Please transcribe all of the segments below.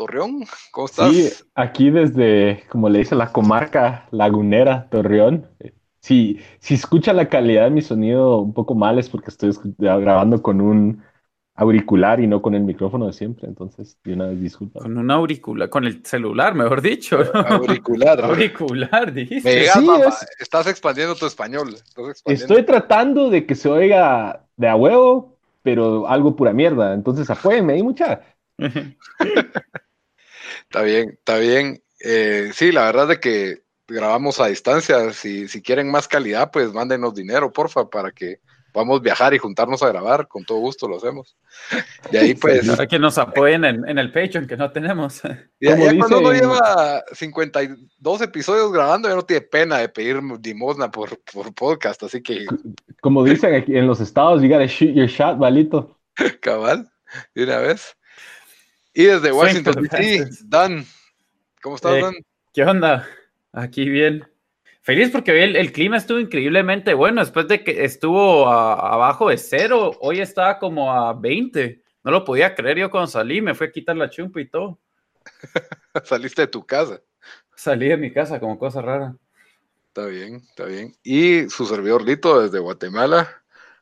Torreón, ¿cómo estás? Sí, aquí desde, como le dice, la comarca lagunera, Torreón. Si, si escucha la calidad de mi sonido un poco mal es porque estoy grabando con un auricular y no con el micrófono de siempre, entonces de una vez disculpa. Con un auricular, con el celular, mejor dicho. Auricular. auricular, dijiste. sí, Estás expandiendo tu español. Estoy tratando de que se oiga de a huevo, pero algo pura mierda, entonces apóyenme ahí mucha. Está bien, está bien. Eh, sí, la verdad es que grabamos a distancia. Si, si quieren más calidad, pues mándenos dinero, porfa, para que podamos viajar y juntarnos a grabar. Con todo gusto lo hacemos. Y ahí, pues. Para que nos apoyen en, en el Patreon, que no tenemos. Y ya, cuando uno lleva 52 episodios grabando, ya no tiene pena de pedir limosna por, por podcast. Así que. Como dicen aquí en los estados, you gotta shoot your shot, balito. Cabal, de una vez. Y desde Washington DC, Dan. ¿Cómo estás, eh, Dan? ¿Qué onda? Aquí bien. Feliz porque el, el, clima estuvo increíblemente bueno. Después de que estuvo abajo de cero, hoy estaba como a 20. No lo podía creer yo cuando salí. Me fui a quitar la chumpa y todo. Saliste de tu casa. Salí de mi casa como cosa rara. Está bien, está bien. Y su servidor Lito desde Guatemala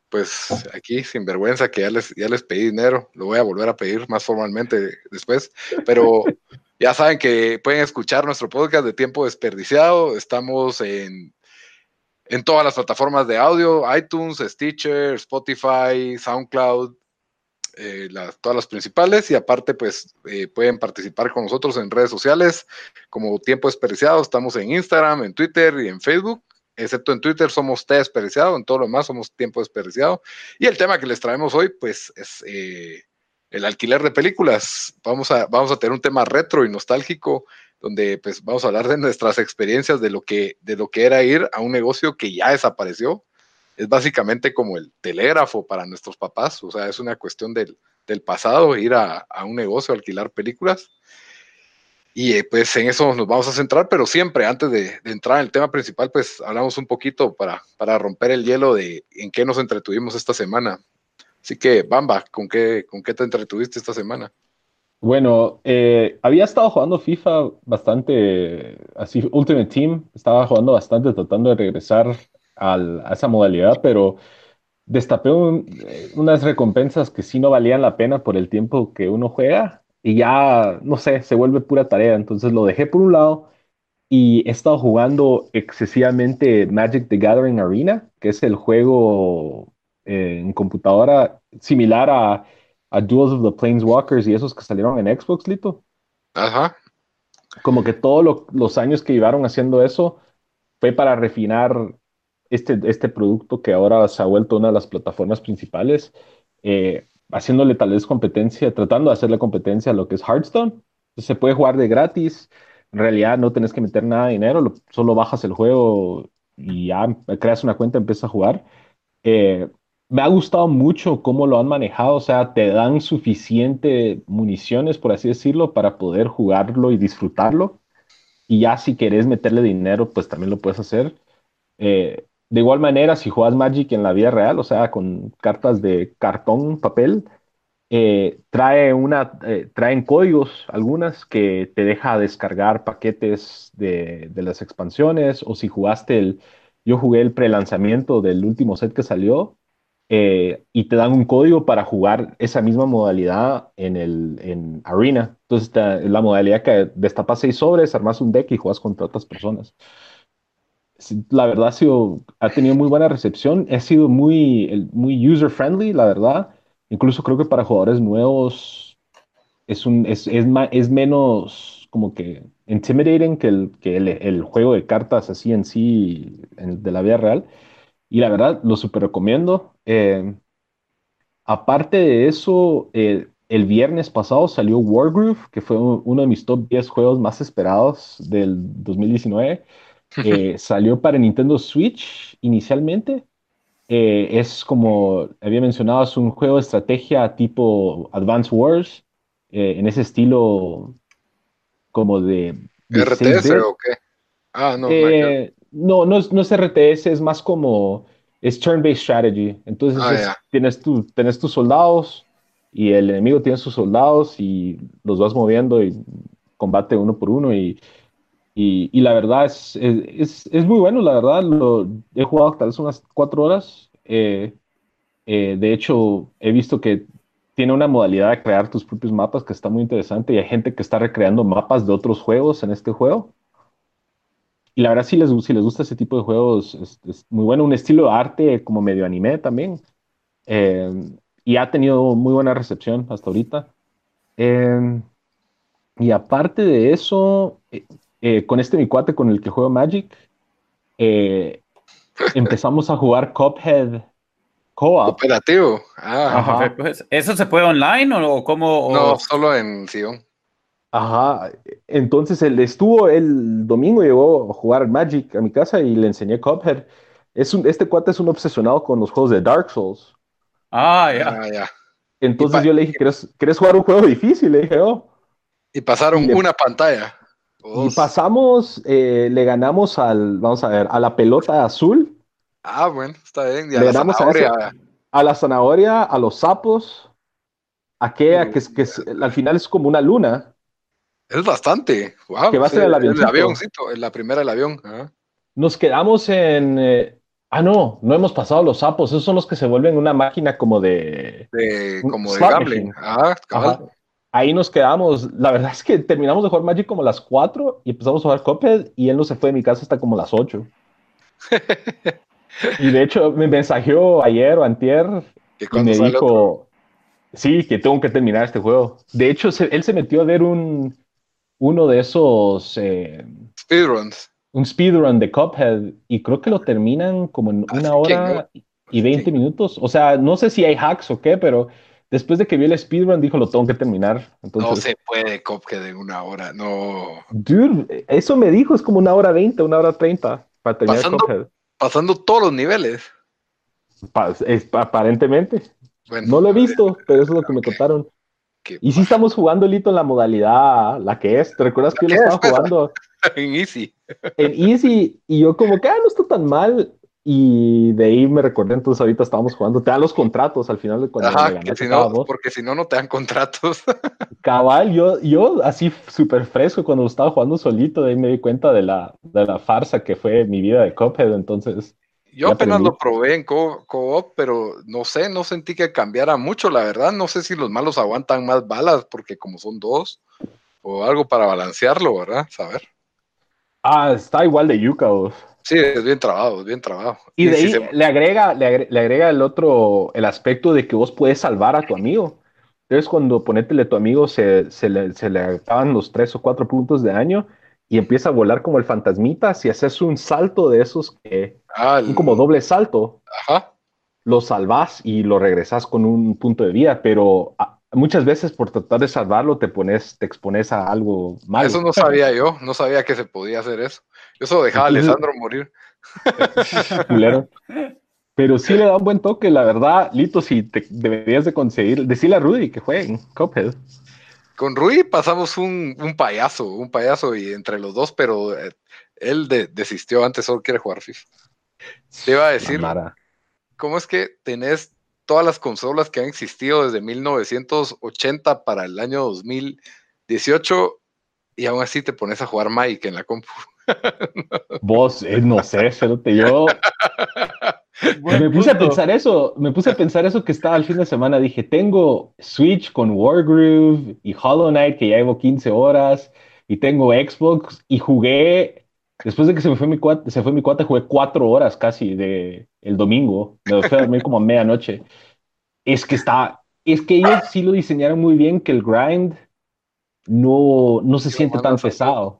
pues aquí, sin vergüenza, que ya les, ya les pedí dinero, lo voy a volver a pedir más formalmente después, pero ya saben que pueden escuchar nuestro podcast de tiempo desperdiciado, estamos en, en todas las plataformas de audio, iTunes, Stitcher, Spotify, SoundCloud, eh, todas las principales y aparte pues eh, pueden participar con nosotros en redes sociales como tiempo desperdiciado, estamos en Instagram, en Twitter y en Facebook excepto en Twitter somos té desperdiciado, en todo lo demás somos tiempo desperdiciado. Y el tema que les traemos hoy, pues, es eh, el alquiler de películas. Vamos a, vamos a tener un tema retro y nostálgico, donde pues vamos a hablar de nuestras experiencias de lo que, de lo que era ir a un negocio que ya desapareció. Es básicamente como el telégrafo para nuestros papás, o sea, es una cuestión del, del pasado, ir a, a un negocio alquilar películas. Y eh, pues en eso nos vamos a centrar, pero siempre antes de, entrar en el tema principal, pues hablamos un poquito para, para romper el hielo de en qué nos entretuvimos esta semana. Así que, Bamba, ¿con qué, con qué te entretuviste esta semana? Bueno, eh, había estado jugando FIFA bastante, así, Ultimate Team, estaba jugando bastante tratando de regresar a esa modalidad, pero destapé eh, unas recompensas que sí no valían la pena por el tiempo que uno juega y ya, no sé, se vuelve pura tarea. Entonces lo dejé por un lado y he estado jugando excesivamente Magic the Gathering Arena, que es el juego eh, en computadora similar a, a Duels of the Planeswalkers y esos que salieron en Xbox, Lito. Ajá. Como que todos los años que llevaron haciendo eso fue para refinar este, este producto que ahora se ha vuelto una de las plataformas principales. Eh, haciéndole tal vez competencia, tratando de hacerle competencia a lo que es Hearthstone. se puede jugar de gratis. En realidad no tenés que meter nada de dinero, solo bajas el juego y ya creas una cuenta empiezas a jugar. Eh, me ha gustado mucho cómo lo han manejado, o sea, te dan suficiente municiones, por así decirlo, para poder jugarlo y disfrutarlo. Y ya si querés meterle dinero, pues también lo puedes hacer. Eh, de igual manera, si juegas Magic en la vida real, o sea, con cartas de cartón, papel, eh, trae una, eh, traen códigos, algunas, que te deja descargar paquetes de, las expansiones, o si jugaste el, yo jugué el pre-lanzamiento del último set que salió, eh, y te dan un código para jugar esa misma modalidad en, el, en Arena. Entonces, la modalidad que destapas seis sobres, armas un deck y juegas contra otras personas la verdad ha, sido, ha tenido muy buena recepción, ha sido muy, muy user friendly, la verdad. Incluso creo que para jugadores nuevos es, un, es, es, es menos como que intimidating que, el, que el, juego de cartas así en sí de la vida real. Y la verdad, lo super recomiendo. Eh, aparte de eso, eh, el viernes pasado salió Wargroove, que fue uno de mis top 10 juegos más esperados del 2019. Eh, salió para Nintendo Switch inicialmente. Eh, es como había mencionado, es un juego de estrategia tipo Advance Wars, eh, en ese estilo como de... ¿RTS o qué? Ah, no. no, no es, no es RTS, es más como es turn-based strategy. Entonces ah, tienes, tu, tienes tus soldados y el enemigo tiene sus soldados y los vas moviendo y combate uno por uno y, y, la verdad es, es, es, muy bueno, la verdad. Lo, he jugado tal vez unas cuatro horas. Eh, eh, de hecho, he visto que tiene una modalidad de crear tus propios mapas que está muy interesante y hay gente que está recreando mapas de otros juegos en este juego. Y la verdad, si les, si les gusta ese tipo de juegos, es, muy bueno. Un estilo de arte como medio anime también. Eh, y ha tenido muy buena recepción hasta ahorita. Eh, y aparte de eso, eh, con este mi cuate con el que juego Magic, empezamos a jugar Cuphead Co-op. Operativo. Ah, pues, ¿Eso se puede online o cómo? No, solo en Sion. Ajá, entonces él estuvo el domingo, llegó a jugar Magic a mi casa y le enseñé Cuphead. Es un, este cuate es un obsesionado con los juegos de Dark Souls. Ah, ya. Ah, entonces yo le dije, ¿Quieres, jugar un juego difícil? Le dije, oh. Y pasaron una pantalla. Y pasamos, eh, le ganamos al, vamos a ver, a la pelota azul. Ah, bueno, está bien. le ganamos A, a la zanahoria, a los sapos, a que, que, que al final es como una luna. Es bastante. Wow. Que va a ser el avioncito. El avioncito, la primera el avión. Nos quedamos en. Eh, ah, no, no hemos pasado los sapos. Esos son los que se vuelven una máquina como de. de como de gambling. Ah, Ahí nos quedamos. La verdad es que terminamos de jugar Magic como a las 4 y empezamos a jugar Cuphead y él no se fue de mi casa hasta como las 8. y de hecho me mensajeó ayer o antier y me dijo, sí, que tengo que terminar este juego. De hecho, él se metió a ver un, uno de esos... Eh, Speedruns. Un speedrun de Cuphead y creo que lo terminan como en una hora y 20 minutos. O sea, no sé si hay hacks o qué, pero después de que vi el speedrun dijo lo tengo que terminar. no se puede Cuphead en una hora, no. Dude, eso me dijo, es como una hora 20, una hora 30 para terminar pasando, Cuphead. Pasando todos los niveles. aparentemente. no lo he visto, pero eso es lo que me contaron y si estamos jugando, Lito, en la modalidad, la que es. ¿Te recuerdas que yo lo estaba jugando? en Easy. En Easy, y yo como que, ah, no está tan mal. Y de ahí me recordé, entonces ahorita estábamos jugando. Te dan los contratos al final de cuando Ajá, que si no, porque si no, no te dan contratos. Cabal, yo, yo así súper fresco cuando estaba jugando solito, de ahí me di cuenta de la, de la farsa que fue mi vida de Cuphead, entonces yo apenas lo probé en co-op, pero no sé, no sentí que cambiara mucho, la verdad. No sé si los malos aguantan más balas, porque como son dos, o algo para balancearlo, ¿verdad? Saber. Ah, está igual de Yuka. Sí, es bien trabado, es bien trabado. Y, de ahí le, agrega, le, agrega, el otro, el aspecto de que vos puedes salvar a tu amigo. Entonces, cuando ponétele a tu amigo, se, se, le, se le acaban los tres o cuatro puntos de daño y empieza a volar como el fantasmita, si haces un salto de esos que ah, como doble salto, lo salvas y lo regresas con un punto de vida, pero muchas veces por tratar de salvarlo te pones, te expones a algo malo. Eso no sabía yo, no sabía que se podía hacer eso. Yo solo dejaba a Alessandro morir. Pero sí le da un buen toque, la verdad, Lito, si te deberías de conseguir, decirle a Rudy que juegue en Cuphead. Con Rui pasamos un, payaso, un payaso y entre los dos, pero eh, él desistió antes, solo quiere jugar FIFA. Te iba a decir, ¿cómo es que tenés todas las consolas que han existido desde 1980 para el año 2018 y aún así te pones a jugar Mike en la compu? Vos, eh, no sé, te yo me puse a pensar eso, me puse a pensar eso que estaba el fin de semana. Dije, tengo Switch con Wargroove y Hollow Knight, que ya llevo 15 horas, y tengo Xbox, y jugué, después de que se me fue mi cuate, se fue mi cuate, jugué cuatro horas casi de el domingo. Me fui a dormir como a medianoche. Es que está, es que ellos sí lo diseñaron muy bien, que el grind no, no se siente tan pesado.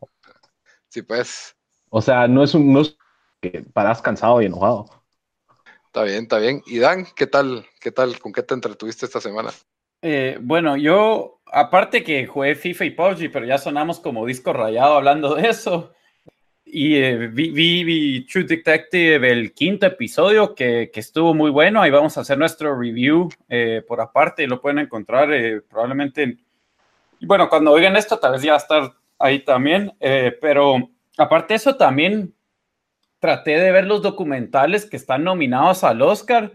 Sí, pues. O sea, no es un, no es que paras cansado y enojado. Está bien, está bien. Y Dan, ¿qué tal? ¿Qué tal? ¿Con qué te entretuviste esta semana? Eh, bueno, yo, aparte que jugué FIFA y PUBG, pero ya sonamos como disco rayado hablando de eso. Y eh, vi, vi, True Detective, el quinto episodio, que, que, estuvo muy bueno. Ahí vamos a hacer nuestro review eh, por aparte. Lo pueden encontrar probablemente. bueno, cuando oigan esto, tal vez ya va a estar ahí también. pero aparte de eso, también traté de ver los documentales que están nominados al Oscar.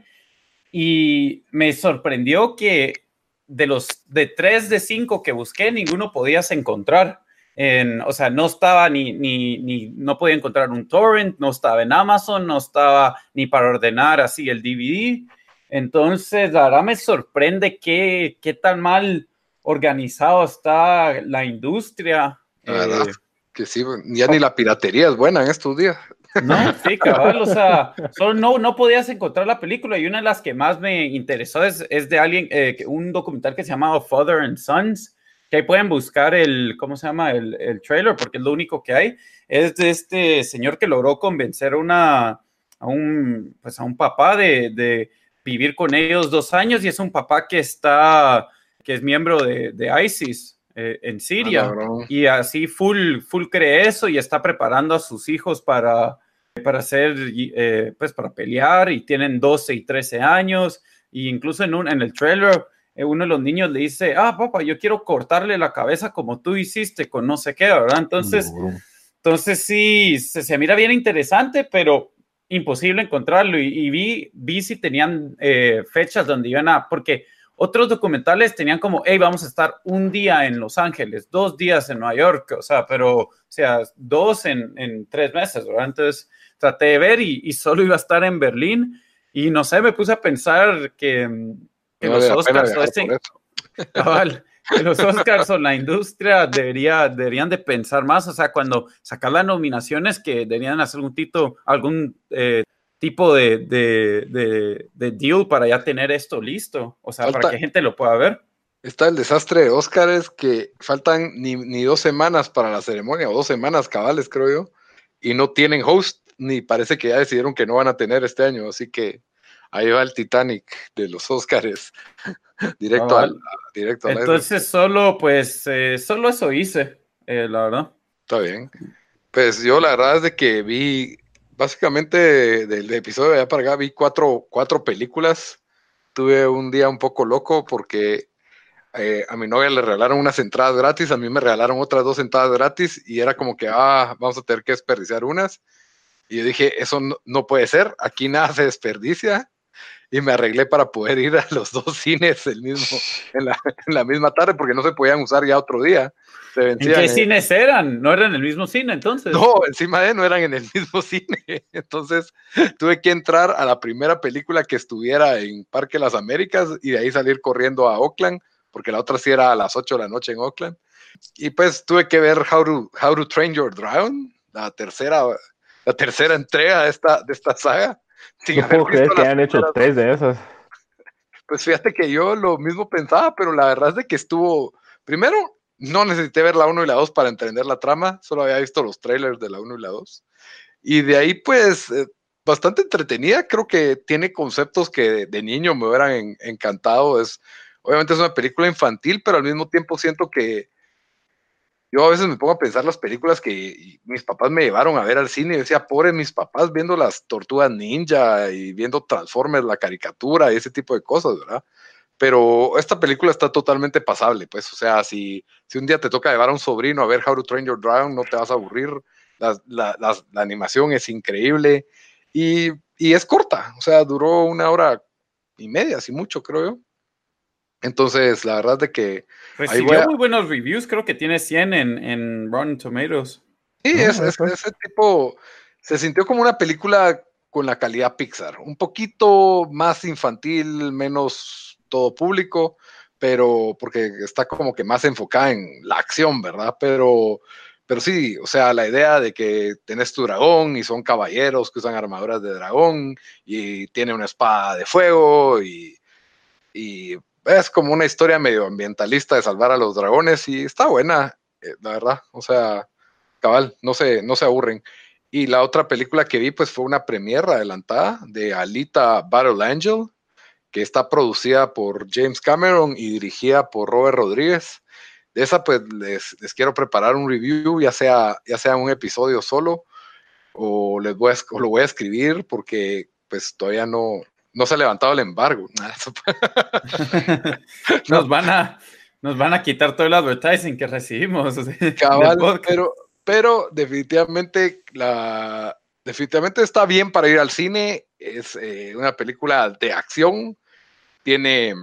Y me sorprendió que de los de tres de cinco que busqué, ninguno podías encontrar. En, o sea, no estaba ni, ni, ni, no podía encontrar un torrent, no estaba en Amazon, no estaba ni para ordenar así el DVD. Entonces, la verdad me sorprende qué, qué tan mal organizado está la industria. La eh, que sí, ya ni la piratería es buena en estos días. No, sí, cabal, o sea, solo no, no podías encontrar la película y una de las que más me interesó es, es de alguien, eh, un documental que se llama Father and Sons, que ahí pueden buscar el, ¿cómo se llama? El, el trailer, porque es lo único que hay, es de este señor que logró convencer una, a, un, pues a un papá de, de vivir con ellos dos años y es un papá que está, que es miembro de, de ISIS. Eh, en Siria ah, y así full, full cree eso y está preparando a sus hijos para, para hacer, eh, pues para pelear y tienen 12 y 13 años. Y incluso en, un, en el trailer, uno de los niños le dice, ah, papá, yo quiero cortarle la cabeza como tú hiciste con no sé qué, ¿verdad? Entonces, entonces sí, se, mira bien interesante, pero imposible encontrarlo. Y, vi, vi si tenían eh, fechas donde iban a, porque otros documentales tenían como, hey, vamos a estar un día en Los Ángeles, dos días en Nueva York, o sea, pero, o sea, dos en, en tres meses, ¿verdad? Entonces, traté de ver y, solo iba a estar en Berlín. Y no sé, me puse a pensar que, los Oscars los Oscars o la industria debería, deberían de pensar más, o sea, cuando sacar las nominaciones que deberían hacer un tito, algún eh, tipo de, de, de, deal para ya tener esto listo, o sea, para que gente lo pueda ver. Está el desastre de Oscars que faltan ni, ni, dos semanas para la ceremonia, o dos semanas cabales, creo yo, y no tienen host ni parece que ya decidieron que no van a tener este año, así que ahí va el Titanic de los Oscars directo, al, directo Entonces solo pues eh, solo eso hice, eh, la verdad. Está bien. Pues yo la verdad es de que vi básicamente del, episodio de allá para acá vi cuatro, cuatro películas. Tuve un día un poco loco porque eh, a mi novia le regalaron unas entradas gratis, a mí me regalaron otras dos entradas gratis y era como que, ah, vamos a tener que desperdiciar unas. Y yo dije, eso no, puede ser, aquí nada se desperdicia. Y me arreglé para poder ir a los dos cines el mismo, en, la, misma tarde, porque no se podían usar ya otro día. ¿En qué cines eran? ¿No eran en el mismo cine entonces? No, encima de no eran en el mismo cine. Entonces tuve que entrar a la primera película que estuviera en Parque Las Américas y de ahí salir corriendo a Oakland, porque la otra sí era a las 8 de la noche en Oakland. Y pues tuve que ver How to, How to Train Your Dragon, la tercera la tercera entrega de esta, de esta saga. No puedo creer que hayan hecho tres de esas. Pues fíjate que yo lo mismo pensaba, pero la verdad es de que estuvo. Primero, no necesité ver la 1 y la 2 para entender la trama, solo había visto los trailers de la 1 y la 2. Y de ahí, pues, eh, bastante entretenida. Creo que tiene conceptos que de, niño me hubieran encantado. Es, obviamente es una película infantil, pero al mismo tiempo siento que yo a veces me pongo a pensar las películas que mis papás me llevaron a ver al cine y decía, pobre mis papás viendo las tortugas ninja y viendo Transformers, la caricatura y ese tipo de cosas, ¿verdad? Pero esta película está totalmente pasable, pues, o sea, si, si un día te toca llevar a un sobrino a ver How to Train Your Dragon, no te vas a aburrir, la, la, la, animación es increíble y, y es corta, o sea, duró una hora y media, así mucho, creo yo. Entonces, la verdad de que... Recibió muy buenos reviews, creo que tiene 100 en, en Rotten Tomatoes. Sí, es, ese tipo se sintió como una película con la calidad Pixar, un poquito más infantil, menos todo público, pero porque está como que más enfocada en la acción, ¿verdad? Pero, pero sí, o sea, la idea de que tenés tu dragón y son caballeros que usan armaduras de dragón y tiene una espada de fuego y, y es como una historia medioambientalista de salvar a los dragones y está buena, eh, la verdad. O sea, cabal, no se, no se aburren. Y la otra película que vi, pues fue una premiere adelantada de Alita Battle Angel, que está producida por James Cameron y dirigida por Robert Rodríguez. De esa, pues les, quiero preparar un review, ya sea, ya sea un episodio solo o les voy a, lo voy a escribir porque pues todavía no, no se ha levantado el embargo. nos, van a, nos van a quitar todo el advertising que recibimos. pero, pero definitivamente, la, definitivamente está bien para ir al cine. Es eh, una película de acción. Tiene,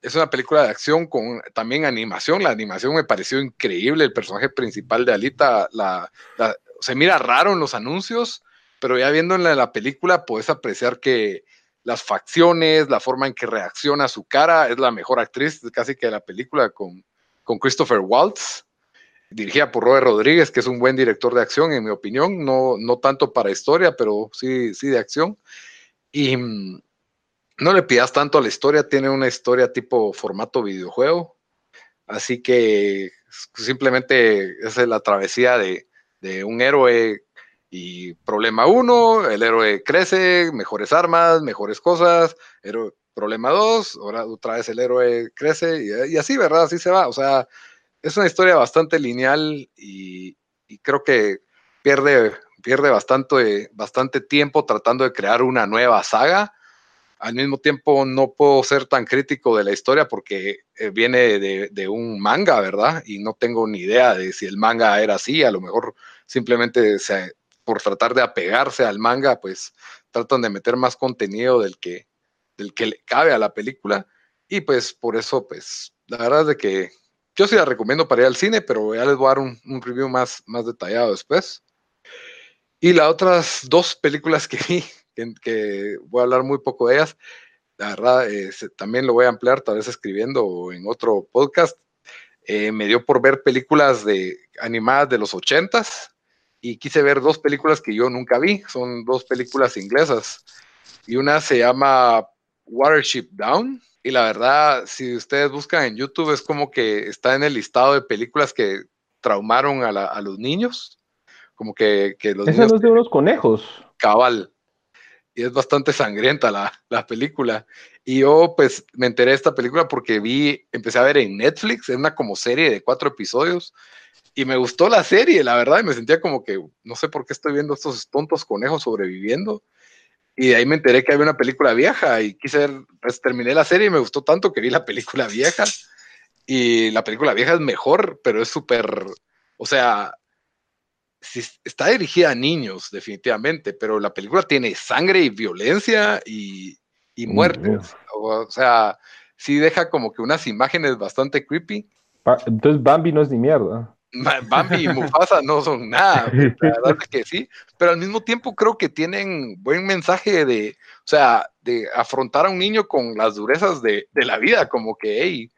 es una película de acción con también animación. La animación me pareció increíble. El personaje principal de Alita la, se mira raro en los anuncios, pero ya viendo en la película puedes apreciar que las facciones, la forma en que reacciona su cara, es la mejor actriz casi que de la película con, con Christopher Waltz, dirigida por Robert Rodríguez, que es un buen director de acción, en mi opinión, no, no tanto para historia, pero sí, sí de acción. Y mm, no le pidas tanto a la historia, tiene una historia tipo formato videojuego, así que simplemente es la travesía de, de un héroe y problema uno, el héroe crece, mejores armas, mejores cosas. problema dos, ahora otra vez el héroe crece y, así, ¿verdad? Así se va. O sea, es una historia bastante lineal y, creo que pierde, pierde bastante, bastante tiempo tratando de crear una nueva saga. Al mismo tiempo, no puedo ser tan crítico de la historia porque eh, viene de, de, un manga, ¿verdad? Y no tengo ni idea de si el manga era así. A lo mejor simplemente se, por tratar de apegarse al manga, pues tratan de meter más contenido del que, del que le cabe a la película. Y pues por eso, pues la verdad es de que yo sí la recomiendo para ir al cine, pero ya les voy a dar un, review más, más detallado después. Y las otras dos películas que vi, que, voy a hablar muy poco de ellas, la verdad eh, también lo voy a ampliar, tal vez escribiendo en otro podcast. Eh, me dio por ver películas de animadas de los ochentas, y quise ver dos películas que yo nunca vi, son dos películas inglesas. Y una se llama Watership Down. Y la verdad, si ustedes buscan en YouTube, es como que está en el listado de películas que traumaron a, los niños. Como que, que los niños. de unos conejos. Cabal. Y es bastante sangrienta la, la, película. Y yo, pues, me enteré de esta película porque vi, empecé a ver en Netflix, es una como serie de cuatro episodios y me gustó la serie, la verdad, y me sentía como que no sé por qué estoy viendo estos tontos conejos sobreviviendo. Y de ahí me enteré que había una película vieja y quise ver, pues terminé la serie y me gustó tanto que vi la película vieja. Y la película vieja es mejor, pero es súper, o sea, está dirigida a niños, definitivamente, pero la película tiene sangre y violencia y, y muertes. O sea, sí deja como que unas imágenes bastante creepy. Entonces Bambi no es ni mierda. Bambi y Mufasa no son nada, la verdad es que sí, pero al mismo tiempo creo que tienen buen mensaje de, o sea, de afrontar a un niño con las durezas de, la vida, como que, hey,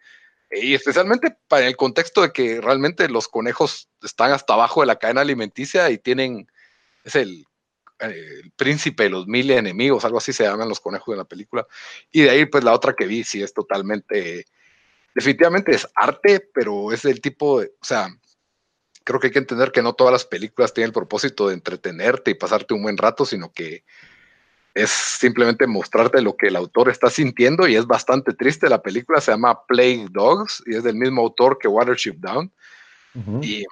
y especialmente para el contexto de que realmente los conejos están hasta abajo de la cadena alimenticia y tienen, es el, el príncipe de los mil enemigos, algo así se llaman los conejos de la película, y de ahí pues la otra que vi sí es totalmente, definitivamente es arte, pero es el tipo de, o sea, creo que hay que entender que no todas las películas tienen el propósito de entretenerte y pasarte un buen rato, sino que es simplemente mostrarte lo que el autor está sintiendo y es bastante triste. La película se llama Plague Dogs y es del mismo autor que Watership Down. y,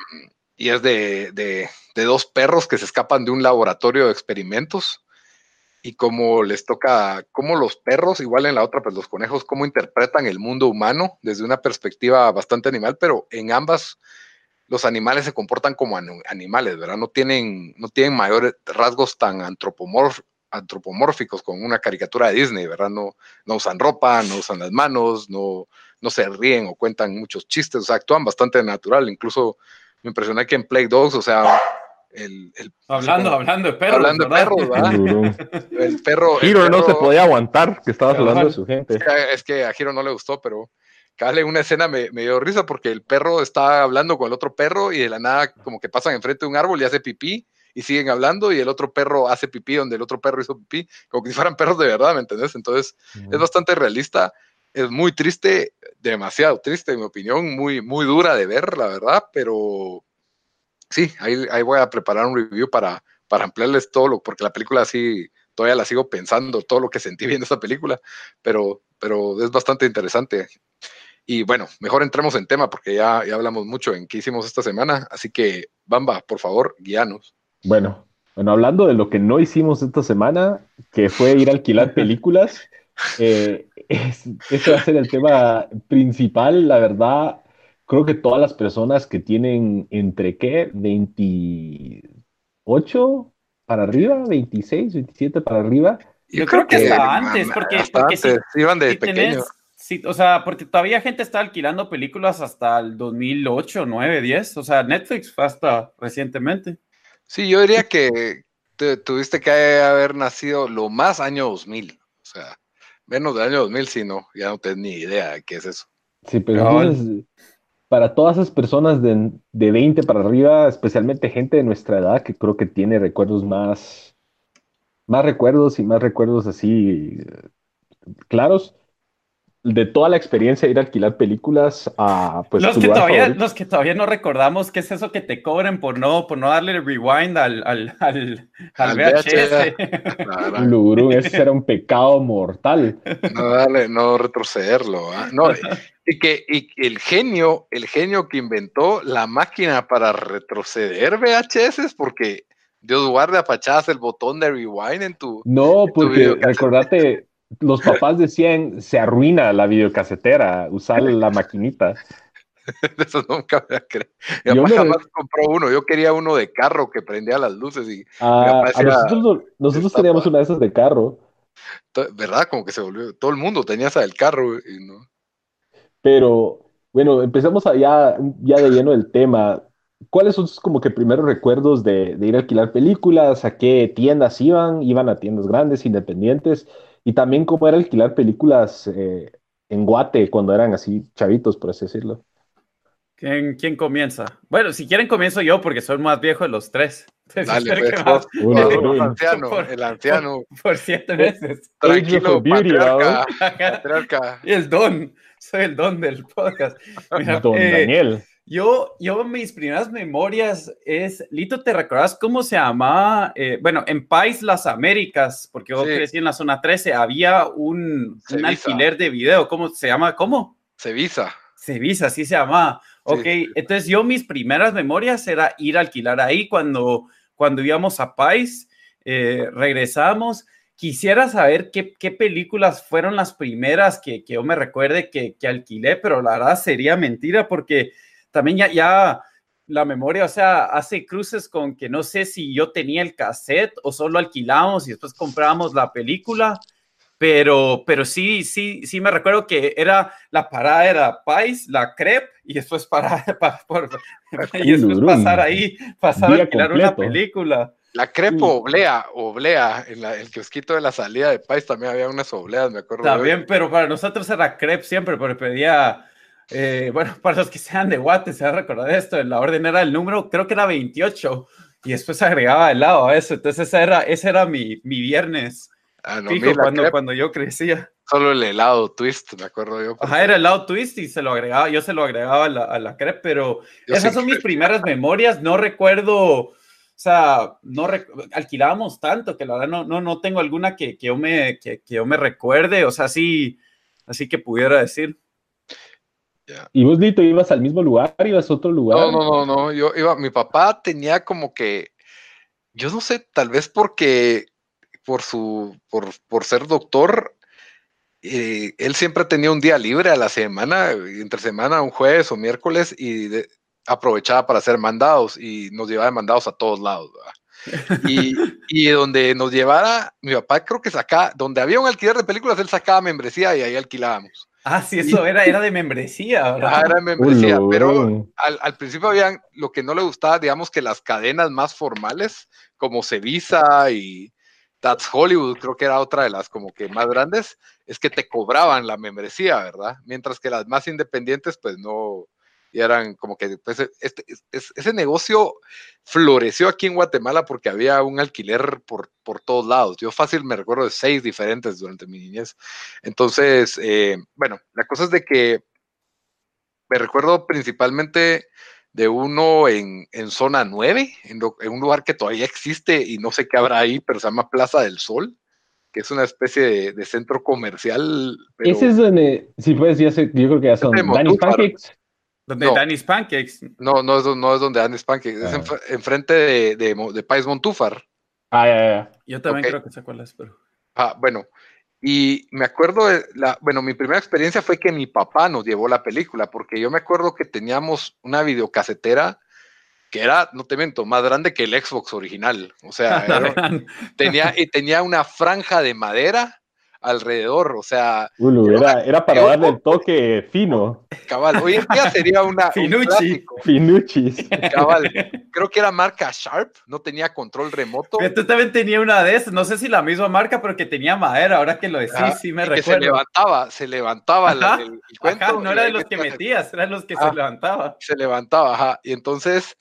es de, de, dos perros que se escapan de un laboratorio de experimentos y como les toca, como los perros, igual en la otra, pues los conejos, cómo interpretan el mundo humano desde una perspectiva bastante animal, pero en ambas los animales se comportan como animales, ¿verdad? No tienen, no tienen mayores rasgos tan antropomórficos como una caricatura de Disney, ¿verdad? No, no usan ropa, no usan las manos, no, no se ríen o cuentan muchos chistes, o sea, actúan bastante natural. Incluso me impresioné que en Play Dogs, o sea, el, hablando, hablando de perros. Hablando de perros, ¿verdad? el perro. Hiro no se podía aguantar que estabas hablando de su gente. Es que, a Hiro no le gustó, pero Cale, una escena me, dio risa porque el perro está hablando con el otro perro y de la nada como que pasan enfrente de un árbol y hace pipí y siguen hablando y el otro perro hace pipí donde el otro perro hizo pipí, como que si fueran perros de verdad, ¿me entendés? Entonces es bastante realista, es muy triste, demasiado triste en mi opinión, muy, muy dura de ver, la verdad, pero sí, ahí, ahí voy a preparar un review para, para ampliarles todo, lo, porque la película sí todavía la sigo pensando, todo lo que sentí viendo esta película, pero, pero es bastante interesante. Y bueno, mejor entremos en tema porque ya, ya hablamos mucho en qué hicimos esta semana, así que Bamba, por favor, guíanos. Bueno, bueno, hablando de lo que no hicimos esta semana, que fue ir a alquilar películas, eh, ese va a ser el tema principal, la verdad. Creo que todas las personas que tienen entre qué, 28 para arriba, 26, 27 para arriba. Yo, creo, que, hasta antes, porque, iban de pequeños. Sí, o sea, porque todavía gente está alquilando películas hasta el 2008, 9, 10. O sea, Netflix fue hasta recientemente. Sí, yo diría que tuviste que haber nacido lo más año 2000. O sea, menos del año 2000, si no, ya no tengo ni idea de qué es eso. Sí, pero para todas esas personas de, de 20 para arriba, especialmente gente de nuestra edad que creo que tiene recuerdos más, más recuerdos y más recuerdos así eh, claros, de toda la experiencia de ir a alquilar películas a pues los que todavía los que todavía no recordamos qué es eso que te cobren por no por no darle rewind al al, al, al VHS, ese era un pecado mortal. No darle no retrocederlo ¿ah? no y que y el genio el genio que inventó la máquina para retroceder VHS porque Dios guarde apachas el botón de rewind en tu no porque recordate los papás decían, se arruina la videocasetera, usar la maquinita. Eso nunca me creer. Mi papá jamás compró uno. Yo quería uno de carro que prendía las luces y. Ah, nosotros, teníamos una de esas de carro. ¿Verdad? Como que se volvió. Todo el mundo tenía esa del carro y no. Pero bueno, empezamos ya, ya de lleno el tema. ¿Cuáles son como que primeros recuerdos de, de ir a alquilar películas? ¿A qué tiendas iban? ¿Iban a tiendas grandes, independientes? Y también cómo era alquilar películas eh, en Guate cuando eran así chavitos, por así decirlo. ¿Quién, ¿Quién, comienza? Bueno, si quieren comienzo yo porque soy más viejo de los tres. Dale, pues, el anciano, el anciano. Por, siete meses. Tranquilo, patriarca, patriarca. Y el don, soy el don del podcast. don eh, Daniel. Yo, yo, mis primeras memorias es, Lito, ¿te recuerdas cómo se llamaba? Eh, bueno, en País Las Américas, porque yo crecí en la zona 13, había un, un, alquiler de video, ¿cómo se llama? ¿Cómo? Sevisa. Sevisa, así se llamaba. Ok, entonces yo mis primeras memorias era ir a alquilar ahí cuando, cuando íbamos a País, eh, regresamos. Quisiera saber qué, qué, películas fueron las primeras que, que yo me recuerde que, que alquilé, pero la verdad sería mentira porque también ya, ya la memoria, o sea, hace cruces con que no sé si yo tenía el cassette o solo alquilamos y después comprábamos la película, pero, pero sí, sí, sí me recuerdo que era, la parada era Pais, la crepe y después para, por, y después pasar ahí, pasar a alquilar una película. La crepe oblea, oblea, en la, el kiosquito de la salida de Pais también había unas obleas, me acuerdo. También, pero para nosotros era crepe siempre, porque pedía eh, bueno, para los que sean de Guate, se van a recordar esto. La orden era el número, creo que era 28, y después agregaba helado a eso. Entonces, ese era, ese era mi, mi viernes ah, fijo cuando, cuando yo crecía. Solo el helado twist, me acuerdo yo. Ajá, era helado twist y se lo agregaba, yo se lo agregaba a la, a la crepe, pero esas son mis primeras memorias. No recuerdo, o sea, no alquilábamos tanto que la verdad no, no, no tengo alguna que, que yo me, que, que yo me recuerde, o sea, sí, así que pudiera decir. ¿Y vos, Lito, ibas al mismo lugar? ¿Ibas a otro lugar? No, no, no, no. Yo iba, mi papá tenía como que, yo no sé, tal vez porque por su, por, por ser doctor, eh, él siempre tenía un día libre a la semana, entre semana, un jueves o miércoles, y aprovechaba para hacer mandados y nos llevaba mandados a todos lados. Y, y, donde nos llevara, mi papá creo que sacaba, donde había un alquiler de películas, él sacaba membresía y ahí alquilábamos. Ah, sí, eso era, era de membresía, ¿verdad? Ah, era de membresía, pero al, al, principio habían lo que no le gustaba, digamos que las cadenas más formales, como Cevisa y That's Hollywood, creo que era otra de las como que más grandes, es que te cobraban la membresía, ¿verdad? Mientras que las más independientes, pues no, y eran como que pues, e, este, ese negocio floreció aquí en Guatemala porque había un alquiler por, por todos lados. Yo fácil me recuerdo de seis diferentes durante mi niñez. Entonces, eh, bueno, la cosa es de que me recuerdo principalmente de uno en, en zona 9, en, en, un lugar que todavía existe y no sé qué habrá ahí, pero se llama Plaza del Sol. que es una especie de, de centro comercial. pero- Ese es donde, sí, pues, ya sé, yo creo que ya son Montúfar. Pancakes. Donde No. Danny's Pancakes. No, no es, no es donde Andes Pancakes, es Ah. enfre- enfrente de, de, de País Montúfar. Ah, ya, ya. Yo también creo que sé cuál es, pero. Ah, bueno, y me acuerdo, de la, bueno, mi primera experiencia fue que mi papá nos llevó la película, porque yo me acuerdo que teníamos una videocasetera que era, no te miento, más grande que el Xbox original. O sea, era- tenía, y tenía una franja de madera alrededor, o sea, Ulu, era, era para yo- darle el toque fino. cabal, hoy en día sería una, un Finucci. cabal. Creo que era marca Sharp, no tenía control remoto. Yo también tenía una de esas, no sé si la misma marca, pero que tenía madera. Ahora que lo decís, sí me y que se recuerdo. levantaba, se levantaba la- el, el cuento. Ajá, no era de los que metías eran los que Ah. se levantaba. se levantaba, ajá. Y entonces,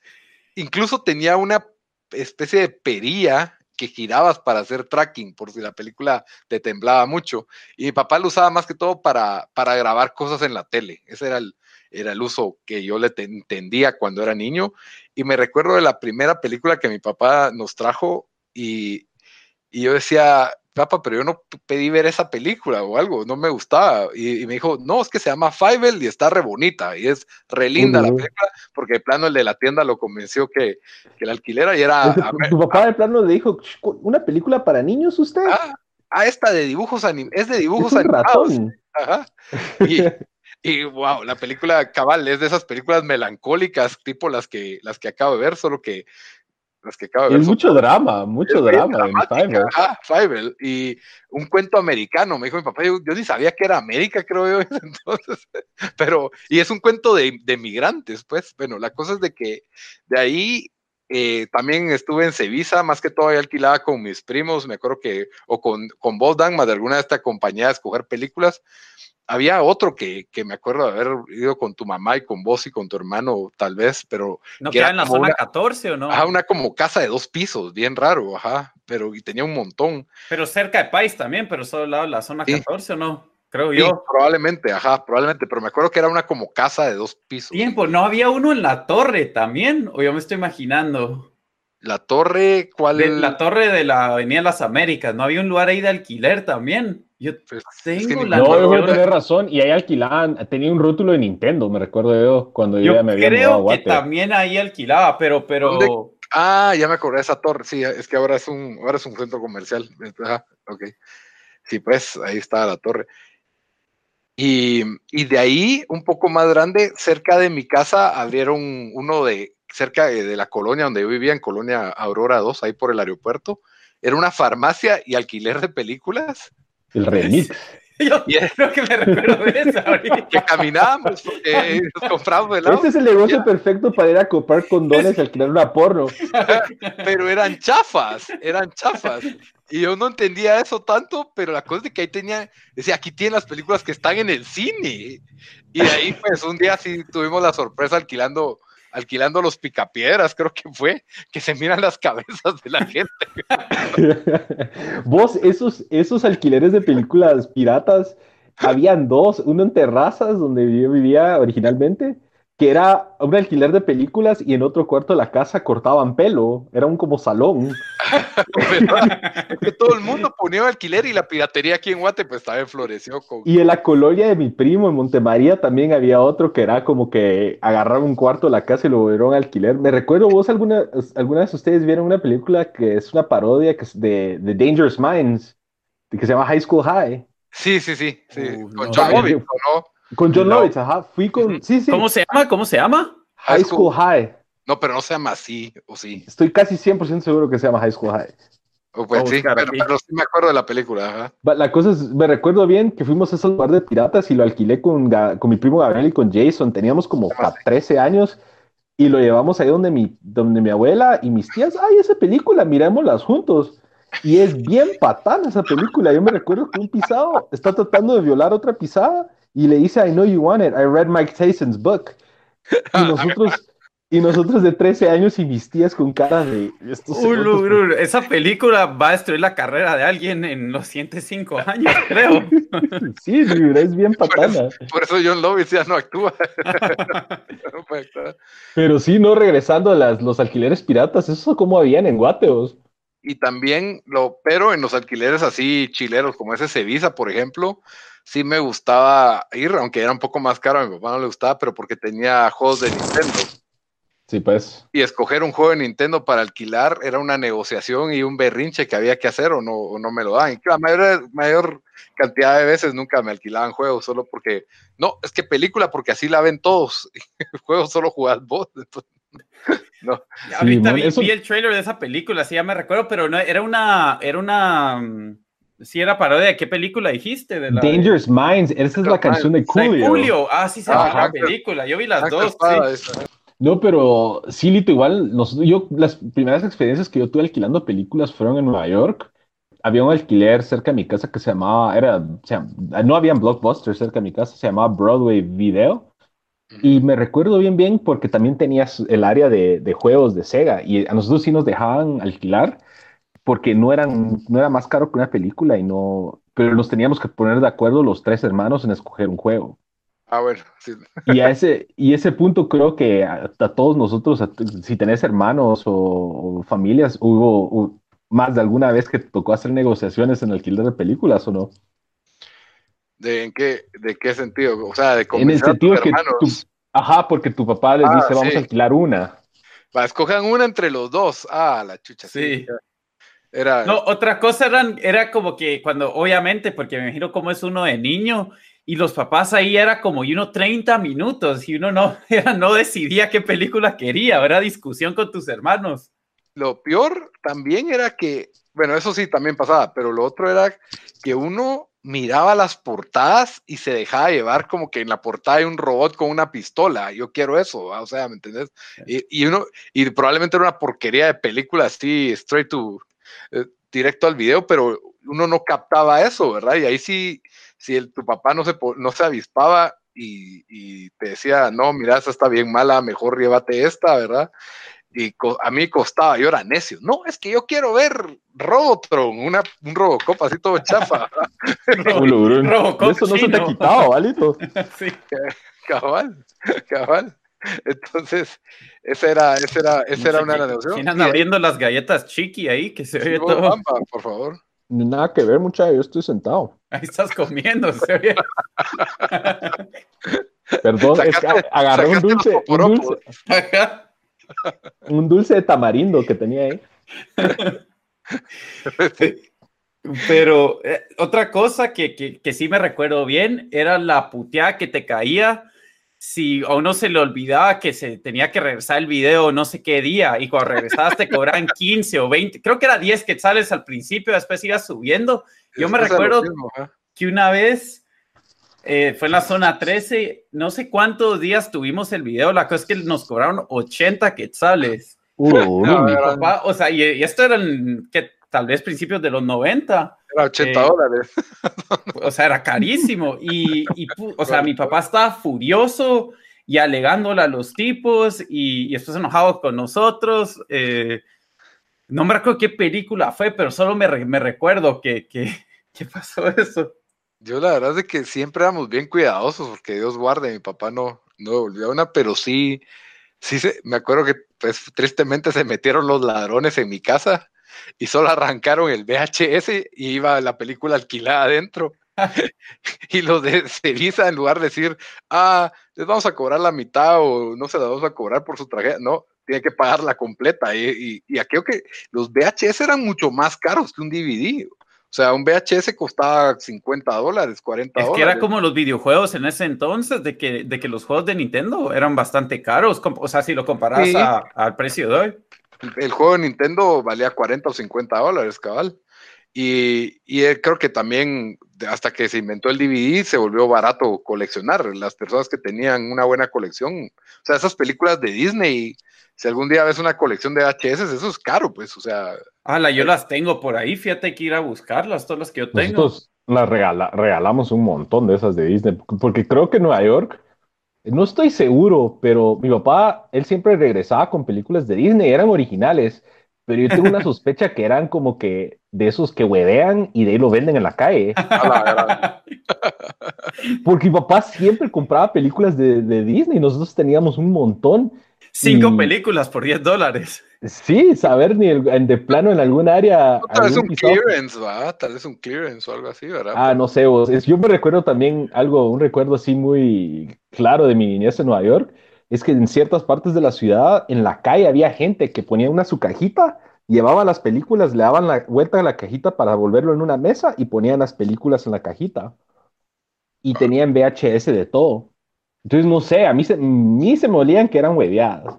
incluso tenía una especie de perilla que girabas para hacer tracking, por si la película te temblaba mucho. Y mi papá lo usaba más que todo para, para grabar cosas en la tele. Ese era el, era el uso que yo le te- entendía cuando era niño. Y me recuerdo de la primera película que mi papá nos trajo y, y yo decía, papá, pero yo no pedí ver esa película o algo, no me gustaba. Y, y me dijo, no, es que se llama Fievel y está re bonita y es re linda la película, porque de plano el de la tienda lo convenció que, que la alquilera y era, tu papá de plano le dijo, "Ch, ¿una película para niños usted? ah, ah, esta de dibujos anim es de dibujos animados. ratón. Ajá. Y, y wow, la película cabal es de esas películas melancólicas, tipo las que, las que acabo de ver, solo que las que acabo de ver. Son mucho drama, mucho drama en Fiverr. Ajá, Fievel. Y un cuento americano, me dijo mi papá. Yo, yo ni sabía que era América, creo yo. Entonces, pero, y es un cuento de, de migrantes, pues. Bueno, la cosa es de que de ahí eh, también estuve en Sevilla, más que todo alquilaba con mis primos, me acuerdo que, o con, con vos, Dan, más de alguna de esta compañía a escoger películas. Había otro que, que me acuerdo de haber ido con tu mamá y con vos y con tu hermano, tal vez, pero ¿No que queda en la zona una- 14 o no? Ajá, una como casa de dos pisos, bien raro, ajá, pero y tenía un montón. Pero cerca de País también, pero solo al lado de la zona Sí. 14 o no? Creo Sí, yo. probablemente, ajá, probablemente, pero me acuerdo que era una como casa de dos pisos. Tiempo, ¿no había uno en la torre también? ¿O yo me estoy imaginando? La torre, ¿cuál? De la torre de la Avenida Las Américas, ¿no había un lugar ahí de alquiler también? Yo Pues, tengo ni la me No, yo tener razón. Y ahí alquilaban, tenía un rótulo de Nintendo, me recuerdo yo, cuando yo, Yo ya me había creo que Guate. también ahí alquilaba, pero, pero ¿Dónde? Ah, ya me acordé de esa torre, sí, es que ahora es un, ahora es un centro comercial. Ajá, ok. Sí, pues ahí está la torre. Y, de ahí, un poco más grande, cerca de mi casa, abrieron uno de, cerca de, de la colonia donde yo vivía, en Colonia Aurora 2, ahí por el aeropuerto. Era una farmacia y alquiler de películas. El remix. yo Y- creo que me recuerdo de esa ahorita. que caminábamos porque nos comprábamos helado, Este es el negocio perfecto para ir a comprar condones y alquilar una porno. pero eran chafas, eran chafas. Y yo no entendía eso tanto, pero la cosa es que ahí tenía, decía, aquí tienen las películas que están en el cine. Y de ahí, pues, un día sí tuvimos la sorpresa alquilando, alquilando los picapiedras, creo que fue, que se miran las cabezas de la gente. Vos, esos, esos alquileres de películas piratas, habían dos, uno en terrazas donde yo vivía originalmente, que era un alquiler de películas y en otro cuarto de la casa cortaban pelo, era un como salón. que todo el mundo ponía alquiler y la piratería aquí en Guate, pues, también floreció con... Y en la colonia de mi primo en Montemaría también había otro que era como que agarraron un cuarto de la casa y lo volvieron a alquiler. Me recuerdo, vos alguna, alguna vez ustedes vieron una película que es una parodia que es de, de Dangerous Minds, que se llama High School High, Sí, sí, sí, sí. Uh, con no. John Ay, Lovitz, yo- ¿o ¿no? Con John No. Lovitz, ajá, fui con, sí, sí, ¿Cómo se llama? ¿Cómo se llama? High School High. No, pero no se llama así, o sí. Estoy casi 100% seguro que se llama High School High. O pues a sí, pero, pero sí me acuerdo de la película, ajá. La cosa es, me recuerdo bien que fuimos a ese lugar de piratas y lo alquilé con, con mi primo Gabriel y con Jason. Teníamos como ca- 13 años y lo llevamos ahí donde mi, donde mi abuela y mis tías. Ay, esa película, mirémoslas juntos. Y es bien patana esa película. Yo me recuerdo que un pisado está tratando de violar otra pisada y le dice, I know you want it. I read Mike Tyson's book. Y nosotros, y nosotros de 13 años y mis tías con cara de... estos Uy, cerotes, Lu, Lu, esa película va a destruir la carrera de alguien en los siguientes cinco años, creo. Sí, dude, es bien patana. Por eso John Lovitz ya no actúa. Pero sí, no regresando a las, los alquileres piratas, eso como habían en Guateos. y también lo, pero en los alquileres así chileros, como ese Sevisa, por ejemplo, sí me gustaba ir, aunque era un poco más caro, a mi papá no le gustaba, pero porque tenía juegos de Nintendo. Sí, pues. Y escoger un juego de Nintendo para alquilar era una negociación y un berrinche que había que hacer o no, o no me lo dan. Y la mayor, mayor cantidad de veces nunca me alquilaban juegos solo porque, no, es que película porque así la ven todos. juegos solo jugás vos. no. Ahorita vi, vi, el trailer de esa película, sí ya me recuerdo, pero no, era una, era una, mm, sí era parodia de qué película dijiste. De la, Dangerous Minds, esa es la canción de Julio. Julio, ah, sí, se llama la película, yo vi las dos. Sí. No, pero sí, Lito, igual, yo, las primeras experiencias que yo tuve alquilando películas fueron en Nueva York. Había un alquiler cerca de mi casa que se llamaba, era, o sea, no había un blockbuster cerca de mi casa, se llamaba Broadway Video. Y me recuerdo bien, bien, porque también tenías el área de, de, juegos de Sega y a nosotros sí nos dejaban alquilar porque no, eran, no era más caro que una película y no, pero nos teníamos que poner de acuerdo los tres hermanos en escoger un juego. Ah, bueno, sí. Y a ese, y ese punto creo que a, todos nosotros, si tenés hermanos o, familias, hubo, más de alguna vez que tocó hacer negociaciones en alquiler de películas o no. ¿De, en qué, ¿De qué sentido? O sea, de En el sentido que ajá, porque tu papá les ah, dice, vamos a alquilar una. Va, escojan una entre los dos. Ah, la chucha. Sí. Era... No, otra cosa eran, era como que cuando, obviamente, porque me imagino cómo es uno de niño, y los papás ahí era como y uno 30 minutos y uno no, no decidía qué película quería, era discusión con tus hermanos. Lo peor también era que, bueno, eso sí también pasaba, pero lo otro era que uno miraba las portadas y se dejaba llevar como que en la portada hay un robot con una pistola. Yo quiero eso, o sea, ¿me entendés? Y, uno, y probablemente era una porquería de película así, straight to, eh, directo al video, pero uno no captaba eso, ¿verdad? Y ahí sí, si el, tu papá no se, no se avispaba y, te decía, no, mira, esta está bien mala, mejor llévate esta, ¿verdad? Y a mí costaba, yo era necio. No, es que yo quiero ver Robotron, una, un Robocop así todo chafa. Robocop Eso no se te ha quitado, ¿valito? sí. Cabal, cabal. Entonces, esa era, esa era, esa era una negociación. ¿Quién anda abriendo las galletas chiqui ahí? Que se oye todo. por favor. Nada que ver, mucha, yo estoy sentado. Ahí estás comiendo, se ve. Perdón, es que agarré un dulce, un dulce, un dulce de tamarindo que tenía ahí. Pero eh, otra cosa que, que, que, sí me recuerdo bien era la puteada que te caía si a uno se le olvidaba que se tenía que regresar el video no sé qué día y cuando regresabas te cobran 15 o 20, creo que era 10 quetzales al principio, después ibas subiendo. Yo me recuerdo que una vez eh, fue en la zona 13, no sé cuántos días tuvimos el video, la cosa es que nos cobraron 80 quetzales. Uh, o sea, y, esto eran que tal vez principios de los 90. Era 80 eh, dólares. O sea, era carísimo. Y, o sea, mi papá estaba furioso y alegándole a los tipos y, y después enojado con nosotros. Eh, no me recuerdo qué película fue, pero solo me, me recuerdo que, que, que, pasó eso. Yo la verdad es que siempre éramos bien cuidadosos, porque Dios guarde, mi papá no, no devolvió una, pero sí, sí se, me acuerdo que pues, tristemente se metieron los ladrones en mi casa y solo arrancaron el VHS y iba la película alquilada adentro. y los de Ceriza, en lugar de decir, ah, les vamos a cobrar la mitad o no se la vamos a cobrar por su tragedia, no, tiene que pagarla completa. Y, y, aquello que los VHS eran mucho más caros que un DVD. O sea, un VHS costaba 50 dólares, 40 dólares. Es que era como los videojuegos en ese entonces, de que, de que los juegos de Nintendo eran bastante caros. O sea, si lo comparas al precio de hoy el juego de Nintendo valía 40 o 50 dólares, cabal. Y, y, creo que también hasta que se inventó el DVD se volvió barato coleccionar. Las personas que tenían una buena colección, o sea, esas películas de Disney, si algún día ves una colección de VHS, eso es caro, pues, o sea. Ah, yo las tengo por ahí, fíjate que ir a buscarlas, todas las que yo tengo. Nosotros las regalamos un montón de esas de Disney, porque creo que en Nueva York no estoy seguro, pero mi papá, él siempre regresaba con películas de Disney, eran originales, pero yo tengo una sospecha que eran como que de esos que huevean y de ahí lo venden en la calle. Porque mi papá siempre compraba películas de, Disney, nosotros teníamos un montón. Cinco películas por 10 dólares. Sí, saber ni el, en de plano en algún área. Tal vez un clearance, ¿va? Tal vez un clearance o algo así, ¿verdad? Ah, no sé, vos. Es- yo me recuerdo también algo, un recuerdo así muy claro de mi niñez en Nueva York, es que en ciertas partes de la ciudad, en la calle había gente que ponía una su cajita, llevaba las películas, le daban la vuelta a la cajita para volverlo en una mesa y ponían las películas en la cajita. Y tenían VHS de todo. Entonces, no sé, a mí se, mí se me olían que eran hueveadas.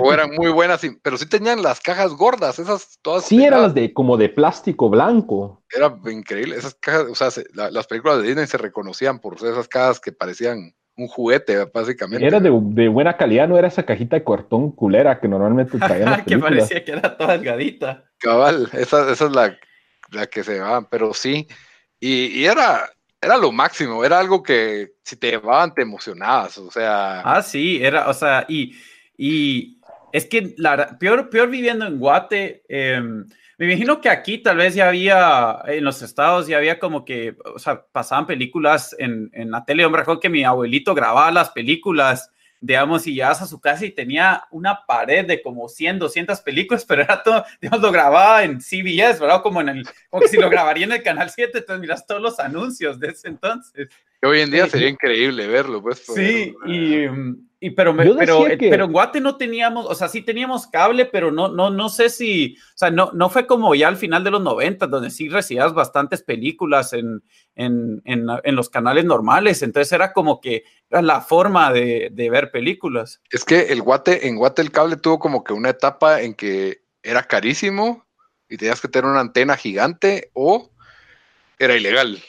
O eran muy buenas, y- pero sí tenían las cajas gordas, esas todas. Sí, eran las de como de plástico blanco. Era increíble. Esas cajas, o sea, se- la- las películas de Disney se reconocían por ser esas cajas que parecían un juguete, básicamente. Era de, de buena calidad, no era esa cajita de cartón culera que normalmente traían las que parecía que era toda delgadita. Cabal, esa, esa es la, la que se llevaban, pero sí. Y, y era, era lo máximo, era algo que si te llevaban te emocionabas, o sea, Ah, sí, era, o sea, y, y es que la, peor, peor viviendo en Guate, eh, me imagino que aquí tal vez ya había, en los estados ya había como que, o sea, pasaban películas en, en la tele. Yo me recuerdo que mi abuelito grababa las películas, digamos, y llegas a su casa y tenía una pared de como 100, 200 películas, pero era todo, digamos, lo grababa en CBS, ¿verdad? Como, en el, como que si lo grabaría en el Canal 7, entonces miras todos los anuncios de ese entonces. que hoy en día sí. sería increíble verlo, pues. Sí, y, mm, y pero, me- pero, eh, que- pero en Guate no teníamos, o sea, sí teníamos cable, pero no, no, no sé si, o sea, no, no fue como ya al final de los 90, donde sí recibías bastantes películas en, en, en, en los canales normales, entonces era como que era la forma de, de ver películas. Es que el Guate, en Guate el cable tuvo como que una etapa en que era carísimo y tenías que tener una antena gigante o era ilegal.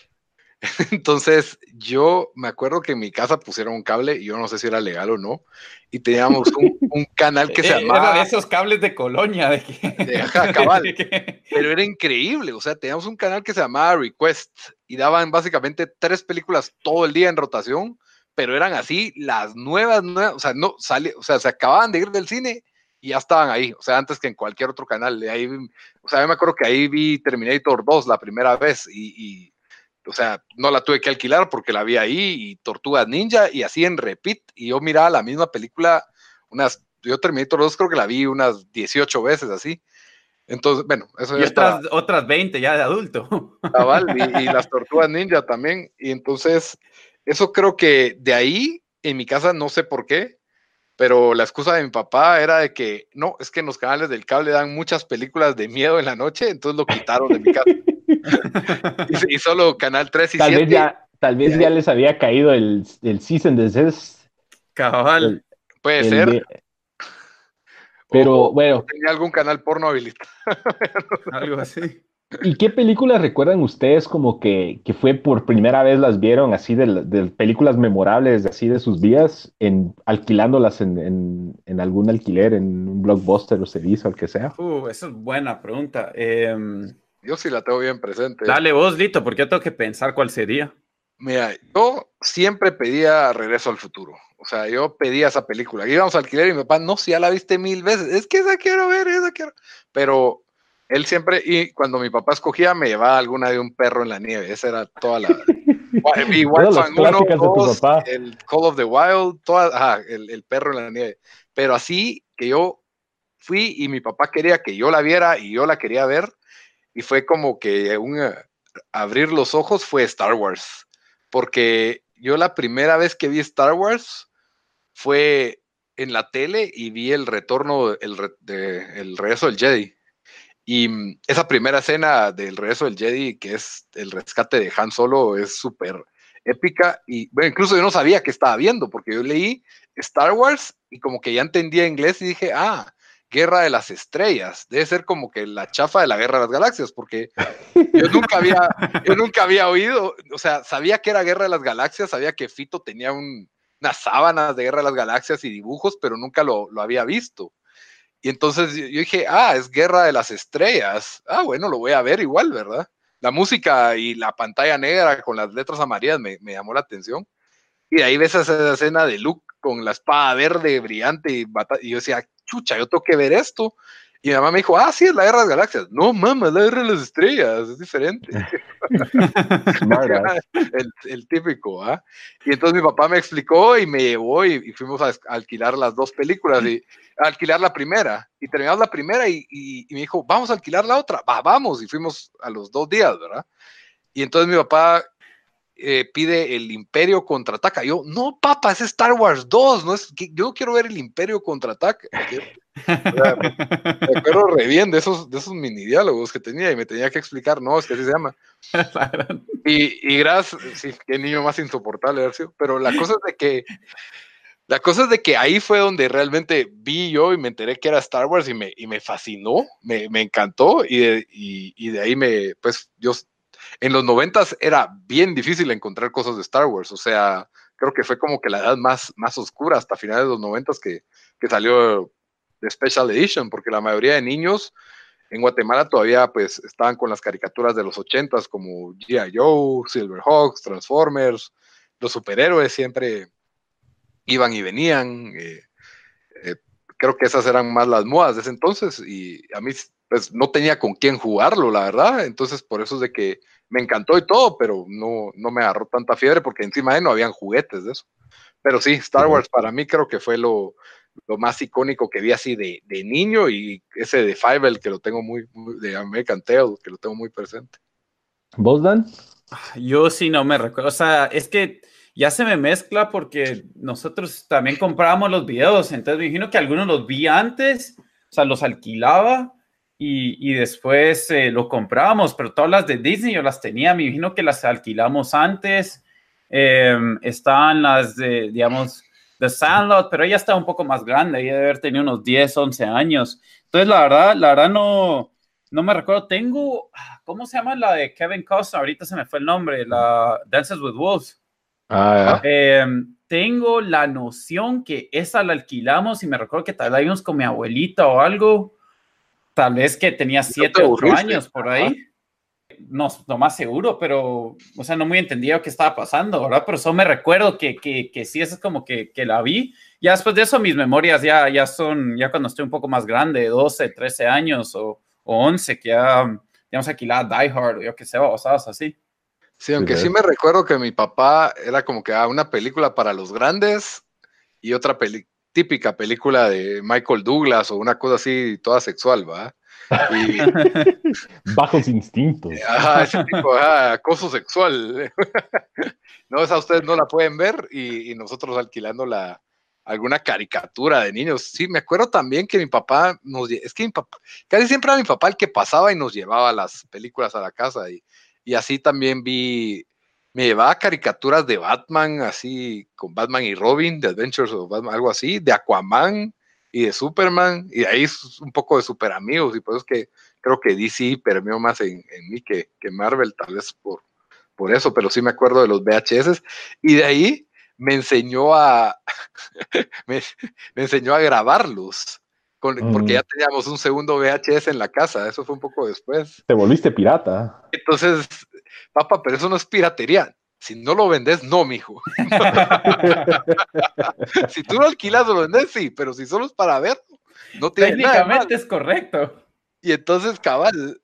Entonces, yo me acuerdo que en mi casa pusieron un cable, y yo no sé si era legal o no, y teníamos un, un canal que se Eh, Era llamaba de esos cables de colonia, de que... de- ajá, cabal. de pero era increíble. O sea, teníamos un canal que se llamaba Request y daban básicamente tres películas todo el día en rotación, pero eran así las nuevas, nuevas, o sea, no sale, o sea, se acababan de ir del cine y ya estaban ahí, o sea, antes que en cualquier otro canal. De ahí, o sea, yo me acuerdo que ahí vi Terminator 2 la primera vez y, y, o sea, no la tuve que alquilar porque la vi ahí y Tortugas Ninja y así en repeat y yo miraba la misma película unas, yo Terminator 2 creo que la vi unas 18 veces así. Entonces, bueno, eso y ya otras, otras 20 ya de adulto. cabal, y, y las tortugas ninja también. Y entonces, eso creo que de ahí, en mi casa, no sé por qué, pero la excusa de mi papá era de que no, es que en los canales del cable dan muchas películas de miedo en la noche, entonces lo quitaron de mi casa. Y, y solo Canal 3 y Tal 7. vez ya, tal vez Ya. les había caído el, el season de Zest. Cabal. puede el ser. de- Pero o- bueno, tenía algún canal porno habilitado. Algo así. ¿y qué películas recuerdan ustedes como que, que fue por primera vez las vieron así de, de películas memorables así de sus vidas, en, alquilándolas en, en, en algún alquiler, en un blockbuster o servicio, el que sea? Uh, esa es buena pregunta. Em, Yo sí la tengo bien presente. Dale vos, Lito, porque yo tengo que pensar cuál sería. Mira, yo siempre pedía Regreso al Futuro. O sea, yo pedía esa película. Íbamos a alquiler y mi papá, no, si ya la viste mil veces. Es que esa quiero ver, esa quiero. Pero él siempre, y cuando mi papá escogía, me llevaba alguna de un perro en la nieve. Esa era toda la. Vi White Todas las Fang 1, clásicas de tu 2, papá. el Call of the Wild, toda, ajá, el, el perro en la nieve. Pero así que yo fui y mi papá quería que yo la viera y yo la quería ver. Y fue como que eh, abrir los ojos fue Star Wars. Porque yo la primera vez que vi Star Wars fue en la tele y vi el retorno, el, re- de- el regreso del Jedi. Y mm, esa primera escena del regreso del Jedi, que es el rescate de Han Solo, es súper épica. Y bueno, incluso yo no sabía qué estaba viendo, porque yo leí Star Wars y como que ya entendía inglés y dije, ah, Guerra de las Estrellas. Debe ser como que la chafa de la Guerra de las Galaxias, porque yo nunca había, yo nunca había oído, o sea, sabía que era Guerra de las Galaxias, sabía que Fito tenía un, unas sábanas de Guerra de las Galaxias y dibujos, pero nunca lo, lo había visto. Y entonces yo dije, ah, es Guerra de las Estrellas. Ah, bueno, lo voy a ver igual, ¿verdad? La música y la pantalla negra con las letras amarillas me, me llamó la atención. Y de ahí ves esa escena de Luke con la espada verde brillante y, y yo decía, chucha, yo tengo que ver esto. Y mi mamá me dijo, ah, sí, es la Guerra de las Galaxias. No, mamá, es la Guerra de las Estrellas, es diferente. el, el, típico, ¿ah? Y entonces mi papá me explicó y me llevó y, fuimos a, alquilar las dos películas y a alquilar la primera y terminamos la primera y, y, me dijo, vamos a alquilar la otra, va, vamos y fuimos a los dos días, ¿verdad? Y entonces mi papá eh, pide el Imperio contraataca. Yo, no, papá, es Star Wars 2, no es, yo quiero ver el Imperio contraataca. me acuerdo re bien de esos, de esos mini diálogos que tenía y me tenía que explicar, no, es que así se llama. y, y gracias, sí, qué niño más insoportable, pero la cosa es de que la cosa es de que ahí fue donde realmente vi yo y me enteré que era Star Wars y me, y me fascinó, me, me encantó y de, y, y de ahí me, pues yo en los noventas era bien difícil encontrar cosas de Star Wars, o sea, creo que fue como que la edad más, más oscura hasta finales de los noventas que, que salió de Special Edition, porque la mayoría de niños en Guatemala todavía pues estaban con las caricaturas de los ochentas como G.I. Joe, Silverhawks, Transformers, los superhéroes siempre iban y venían. Eh, eh, creo que esas eran más las modas de ese entonces y a mí pues no tenía con quién jugarlo, la verdad. Entonces por eso es de que me encantó y todo, pero no, no me agarró tanta fiebre porque encima de no habían juguetes de eso. Pero sí, Star Wars para mí creo que fue lo, lo más icónico que vi así de, de, niño y ese de Fievel que lo tengo muy, de American Tail, que lo tengo muy presente. ¿Vos, Dan? Yo sí no me recuerdo, o sea, es que ya se me mezcla porque nosotros también comprábamos los videos, entonces me imagino que algunos los vi antes, o sea, los alquilaba y, y después eh, lo comprábamos, pero todas las de Disney yo las tenía, me imagino que las alquilamos antes, eh, estaban las de, digamos, The Sandlot, pero ella está un poco más grande, ella debe haber tenido unos 10, 11 años. Entonces, la verdad, la verdad no, no me recuerdo. Tengo, ¿cómo se llama la de Kevin Costner? Ahorita se me fue el nombre, la Dances with Wolves. Ah, eh, tengo la noción que esa la alquilamos y me recuerdo que tal vez íbamos con mi abuelita o algo. Tal vez que tenía 7 o 8 años por ahí no, no más seguro, pero, o sea, no muy entendido qué estaba pasando, ¿verdad? Pero eso me recuerdo que, que, que sí, eso es como que, que, la vi. Ya después de eso, mis memorias ya, ya son, ya cuando estoy un poco más grande, 12, 13 años o, o 11, que ya, digamos, aquí la Die Hard o yo qué sé, o sabes, así. Sí, aunque sí me recuerdo que mi papá era como que ah, una película para los grandes y otra peli típica película de Michael Douglas o una cosa así toda sexual, ¿va? Bajos instintos. Ajá, ese tipo, acoso sexual. no, esa ustedes no la pueden ver y, nosotros alquilando la, alguna caricatura de niños. Sí, me acuerdo también que mi papá nos, es que mi papá, casi siempre era mi papá el que pasaba y nos llevaba las películas a la casa y, y así también vi, me llevaba caricaturas de Batman, así con Batman y Robin, de Adventures of Batman, algo así, de Aquaman, y de Superman, y ahí es un poco de super amigos, y por eso es que creo que DC permeó más en, en mí que, que, Marvel, tal vez por, por eso, pero sí me acuerdo de los VHS, y de ahí me enseñó a, me, enseñó a grabarlos, con, porque ya teníamos un segundo VHS en la casa, eso fue un poco después. Te volviste pirata. Entonces, papá, pero eso no es piratería, si no lo vendes, no, mijo. si tú lo alquilas o lo vendes, sí, pero si solo es para ver, no tiene Técnicamente es correcto. Y entonces, cabal,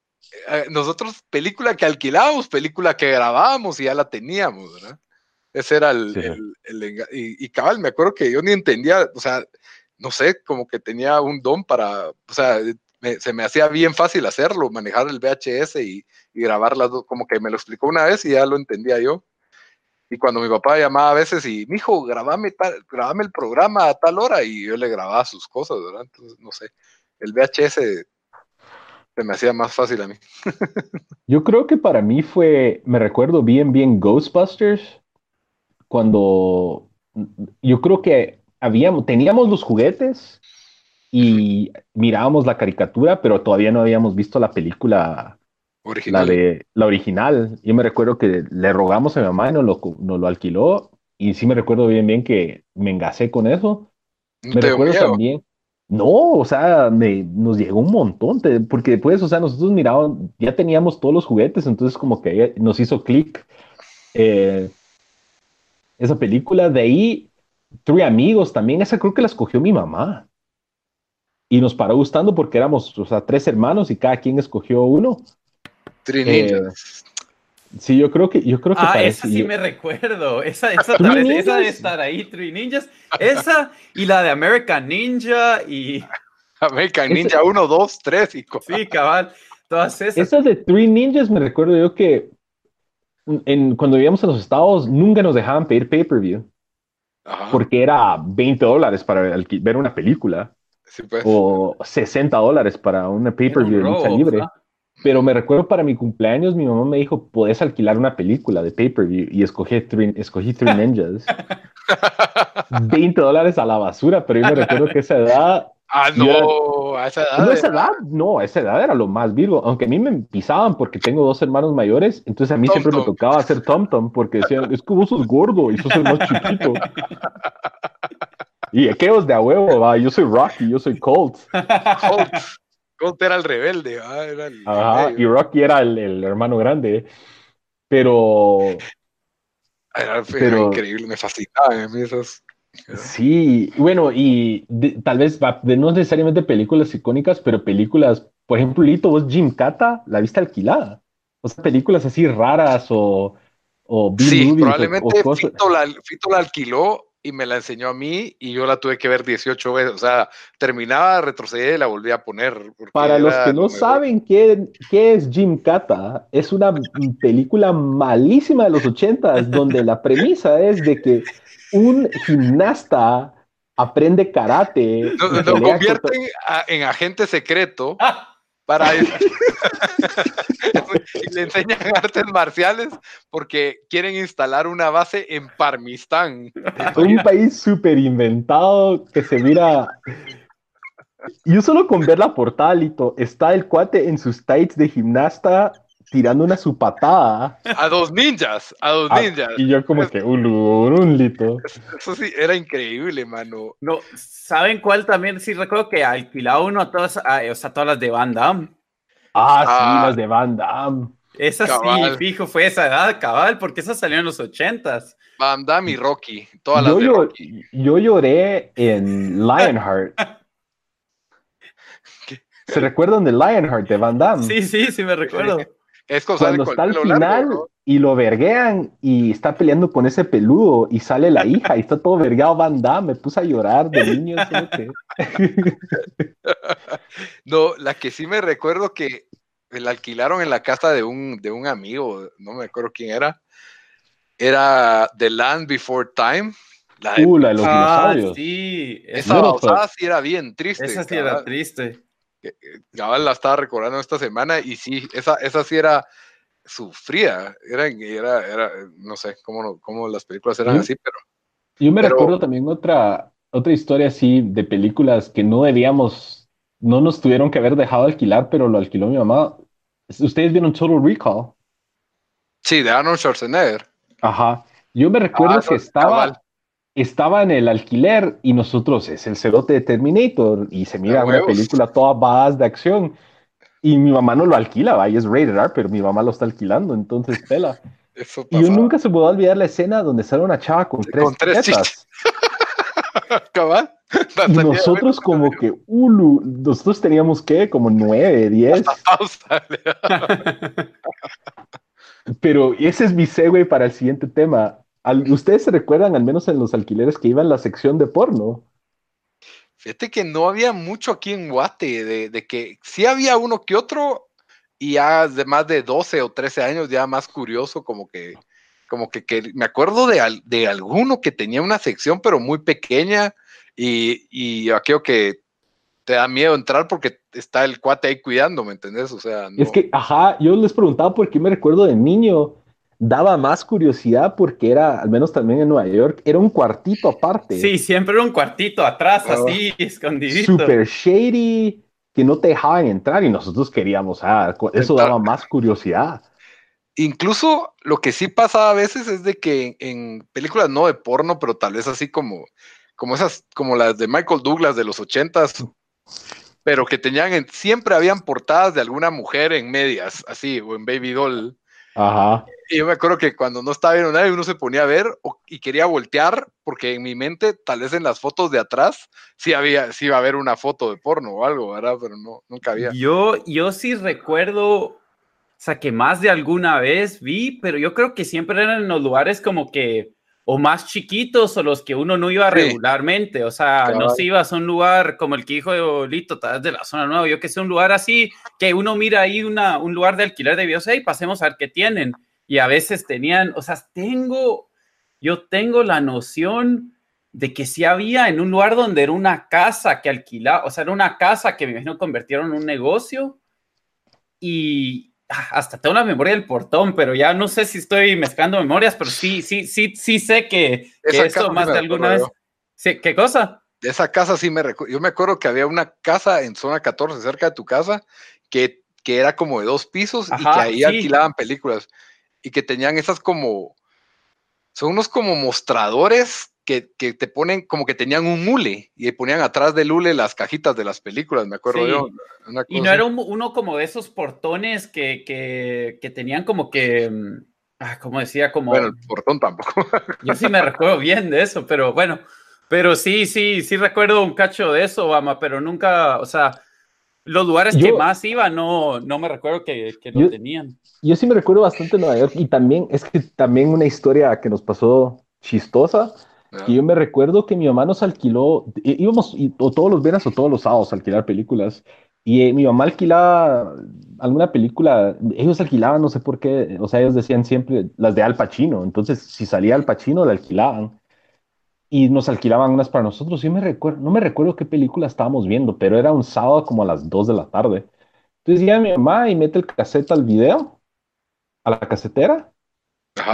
eh, nosotros película que alquilábamos, película que grabábamos y ya la teníamos, ¿verdad? Ese era el, y, cabal, me acuerdo que yo ni entendía, o sea, no sé, como que tenía un don para, o sea, se me hacía bien fácil hacerlo, manejar el VHS y, y grabar las dos, como que me lo explicó una vez y ya lo entendía yo. Y cuando mi papá llamaba a veces y, mijo, grabame, tal, grabame el programa a tal hora y yo le grababa sus cosas, ¿verdad? Entonces, no sé, el VHS se me hacía más fácil a mí. yo creo que para mí fue, me recuerdo bien, bien Ghostbusters, cuando yo creo que habíamos, teníamos los juguetes y mirábamos la caricatura, pero todavía no habíamos visto la película la de la original. Yo me recuerdo que le rogamos a mi mamá y nos lo, lo alquiló. Y sí me recuerdo bien, bien que me engasé con eso. me recuerdo también. No, o sea, me, nos llegó un montón, porque después, o sea, nosotros mirábamos, ya teníamos todos los juguetes, entonces como que nos hizo clic eh, esa película. De ahí, Three Amigos también, esa creo que la escogió mi mamá. Y nos paró gustando porque éramos, o sea, tres hermanos y cada quien escogió uno. Eh, Sí, yo creo que, yo creo que Ah, parece- esa sí yo- me recuerdo. Esa, esa, vez- esa debe Ninjas. estar ahí, Three Ninjas. Esa y la de American Ninja y American Ninja 1, 2, 3 y cuatro. sí, cabal. Todas esas. Esas de Three Ninjas me recuerdo yo que en, cuando vivíamos en los estados nunca nos dejaban pedir pay-per-view Ajá. porque era 20 dólares para ver una película Sí, pues. o 60 dólares para una pay-per-view de un lucha robo, libre. Pero me recuerdo para mi cumpleaños mi mamá me dijo, puedes alquilar una película de pay-per-view y escogí Three, escogí Three Ninjas. 20 dólares a la basura, pero yo me recuerdo que esa edad Ah, era- no, a esa edad. No, esa edad, no, esa edad era lo más virgo, aunque a mí me pisaban porque tengo dos hermanos mayores, entonces a mí Tom siempre me tocaba hacer Tom Tom porque decían, es que vos sos gordo y sos el más chiquito. Y aquellos de a huevo, va, yo soy Rocky, yo soy Colt. Colt. Colt era el rebelde. era el- Ajá, y Rocky era el, el hermano grande. Pero Era, pero- increíble, me fascinaban a sí, bueno, y de- tal vez de no necesariamente películas icónicas, pero películas, por ejemplo, Lito, vos Jim Cata la viste alquilada. O sea, películas así raras o, o Sí, probablemente o. Fito la, Fito la alquiló y me la enseñó a mí y yo la tuve que ver 18 veces. O sea, terminaba, retrocedía y la volvía a poner. Para los que no saben qué, qué es Jim Cata, es una película malísima de los ochentas, donde la premisa es de que un gimnasta aprende karate. Lo, convierten a- en agente secreto Ah, para y le enseñan artes marciales porque quieren instalar una base en Parmistán. un país súper inventado que se mira. Yo solo con ver la portada, Lito, está el cuate en sus tights de gimnasta tirando una su patada. A dos ninjas, a dos Ah, ninjas. y yo como que, un, un Lito. Eso sí, era increíble, mano. no, ¿saben cuál también? Sí, recuerdo que alquilaba uno a todas, a- o sea, todas las de Van Damme. Ah, Ah. sí, las de Van Damme. Esa sí, fijo, fue esa edad, cabal, porque esa salió en los ochentas. Van Damme y Rocky, todas las Yo, de Rocky. yo lloré en Lionheart. ¿Se recuerdan de Lionheart de Van Damme? Sí, sí, sí me recuerdo. Es cosa Cuando está el al final largo, ¿no? y lo verguean y está peleando con ese peludo y sale la hija y está todo vergueado Van Damme. Me puse a llorar de niño. No, la que sí me recuerdo que la alquilaron en la casa de un, de un amigo, no me acuerdo quién era. Era The Land Before Time. La de- Uh, la de los Ah, dinosaurios. sí, esa babosada sí era bien triste. esa sí era triste. Cabal la estaba recordando esta semana y sí, esa, esa sí era sufrida. Era, era, era no sé cómo, cómo las películas eran así, pero Yo me Pero- recuerdo también otra, otra historia así de películas que no debíamos, no nos tuvieron que haber dejado alquilar, pero lo alquiló mi mamá. ¿Ustedes vieron Total Recall? sí, de Arnold Schwarzenegger. Ajá. Yo me recuerdo Ah, que estaba, cabal. Estaba en el alquiler y nosotros, es el cerote de Terminator y se mira una película toda badass de acción y mi mamá no lo alquila, va, y es rated R, pero mi mamá lo está alquilando, entonces pela. Eso Y yo nunca se a olvidar la escena donde sale una chava con tres, Con tres tetas. Cabal. Y nosotros como que, ulu, nosotros teníamos que como nueve, diez, pero ese es mi segue para el siguiente tema. Al- ¿Ustedes se recuerdan, al menos en los alquileres, que iba en la sección de porno? Fíjate que no había mucho aquí en Guate, de, de que sí había uno que otro, y ya de más de 12 o 13 años, ya más curioso, como que, como que, que- me acuerdo de, al- de alguno que tenía una sección, pero muy pequeña, y, y aquello que te da miedo entrar porque está el cuate ahí cuidando, ¿me entendés? O sea, no. Es que, ajá, yo les preguntaba por qué me recuerdo de niño, daba más curiosidad porque era, al menos también en Nueva York, era un cuartito aparte. Sí, siempre era un cuartito atrás, Ah. así, escondidito. super shady, que no te dejaban entrar y nosotros queríamos, ah, eso Entrar. daba más curiosidad. Incluso lo que sí pasa a veces es de que en películas no de porno, pero tal vez así como, como esas, como las de Michael Douglas de los ochentas, pero que tenían, en- siempre habían portadas de alguna mujer en medias, así, o en Baby Doll. Ajá. Y yo me acuerdo que cuando no estaba viendo nadie, uno se ponía a ver o- y quería voltear, porque en mi mente, tal vez en las fotos de atrás, sí había, sí iba a haber una foto de porno o algo, ¿verdad? Pero no, nunca había. Yo, yo sí recuerdo, sea, que más de alguna vez vi, pero yo creo que siempre eran en los lugares como que o más chiquitos o los que uno no iba regularmente, o sea, no se iba a un lugar como el que dijo Lito, tal de la zona nueva, yo que sé, un lugar así, que uno mira ahí una, un lugar de alquiler de videos, y pasemos a ver qué tienen, y a veces tenían, o sea, tengo, yo tengo la noción de que sí había en un lugar donde era una casa que alquilaba, o sea, era una casa que me imagino convirtieron en un negocio, y, hasta tengo la memoria del portón, pero ya no sé si estoy mezclando memorias, pero sí, sí, sí, sí sé que, eso más de alguna vez. Sí, ¿Qué cosa? Esa casa sí me recuerdo. Yo me acuerdo que había una casa en zona 14 cerca de tu casa que, que era como de dos pisos y que ahí alquilaban películas y que tenían esas como. Son unos como mostradores que, te ponen como que tenían un mule y ponían atrás del hule las cajitas de las películas, me acuerdo yo. y no era uno como de esos portones que, que, tenían como que, mm, ah, como decía, como... Bueno, el portón tampoco. yo sí me recuerdo bien de eso, pero bueno, pero sí, sí, sí recuerdo un cacho de eso, Obama, pero nunca, o sea, los lugares que más iba no, no me recuerdo que, que lo tenían. Yo sí me recuerdo bastante Nueva York y también, es que también una historia que nos pasó chistosa y yo me recuerdo que mi mamá nos alquiló, íbamos o todos los viernes o todos los sábados a alquilar películas. Y eh, mi mamá alquilaba alguna película, ellos alquilaban, no sé por qué, o sea, ellos decían siempre las de Al Pacino. Entonces, si salía Al Pacino, la alquilaban. Y nos alquilaban unas para nosotros. Yo me recuerdo, no me recuerdo qué película estábamos viendo, pero era un sábado como a las 2 de la tarde. Entonces llega mi mamá y mete el cassette al video, a la casetera,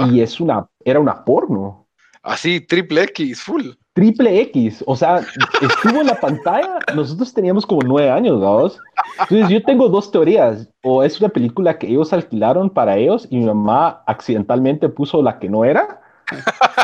y es una, era una porno. Así, triple X, full. Triple X, o sea, estuvo en la pantalla, nosotros teníamos como nueve años, ¿vamos? Entonces yo tengo dos teorías, o es una película que ellos alquilaron para ellos y mi mamá accidentalmente puso la que no era.